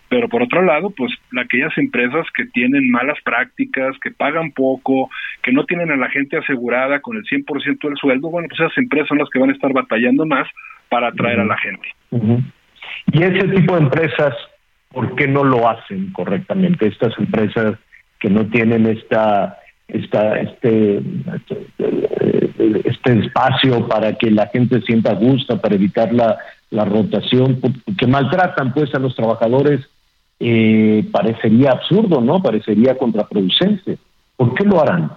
U: Pero por otro lado, pues aquellas empresas que tienen malas prácticas, que pagan poco, que no tienen a la gente asegurada con el 100% del sueldo, bueno, pues esas empresas son las que van a estar batallando más para atraer a la gente.
E: Y ese tipo de empresas, ¿por qué no lo hacen correctamente? Estas empresas que no tienen esta, esta, este, este espacio para que la gente sienta gusto, para evitar la, la rotación, que maltratan pues a los trabajadores, eh, parecería absurdo, ¿no? Parecería contraproducente. ¿Por qué lo harán?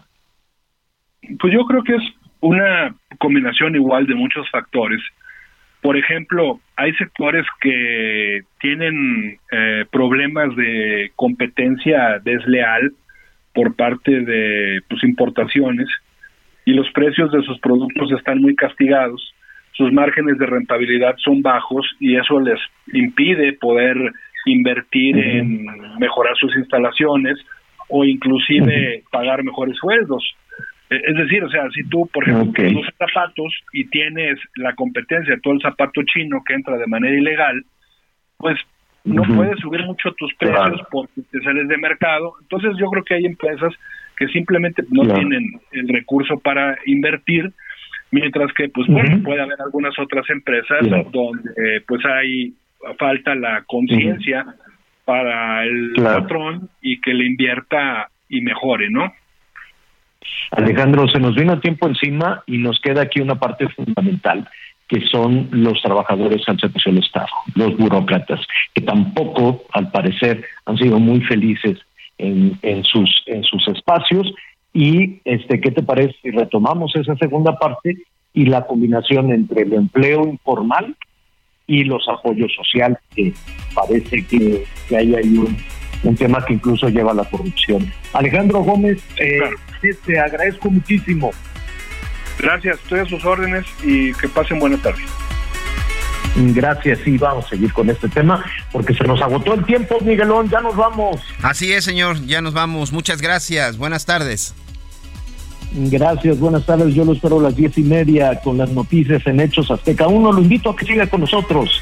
U: Pues yo creo que es una combinación igual de muchos factores. Por ejemplo, hay sectores que tienen eh, problemas de competencia desleal por parte de pues, importaciones y los precios de sus productos están muy castigados, sus márgenes de rentabilidad son bajos y eso les impide poder invertir en mejorar sus instalaciones o inclusive pagar mejores sueldos. Eh, es decir, o sea, si tú, por ejemplo, tienes zapatos y tienes la competencia de todo el zapato chino que entra de manera ilegal, pues no puedes subir mucho tus precios porque te sales de mercado. Entonces yo creo que hay empresas que simplemente no tienen el recurso para invertir, mientras que, pues bueno, puede haber algunas otras empresas donde eh, pues hay falta la conciencia para el patrón y que le invierta y mejore, ¿no?
E: Alejandro, se nos vino tiempo encima y nos queda aquí una parte fundamental, que son los trabajadores al servicio del Estado, los burócratas, que tampoco, al parecer, han sido muy felices en, sus espacios. Y, este, ¿qué te parece si retomamos esa segunda parte y la combinación entre el empleo informal y los apoyos sociales, que parece que, que hay ahí un, un tema que incluso lleva a la corrupción. Alejandro Gómez, eh, te agradezco muchísimo.
U: Gracias, estoy a sus órdenes y que pasen buena tarde.
E: Gracias, sí, vamos a seguir con este tema porque se nos agotó el tiempo, Miguelón, ya nos vamos.
F: Así es, señor, ya nos vamos. Muchas gracias, buenas tardes.
E: Gracias, buenas tardes. Yo lo espero a las diez y media con las noticias en Hechos Azteca. Uno lo invito a que siga con nosotros.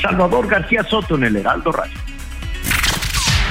E: Salvador García Soto en el Heraldo Radio.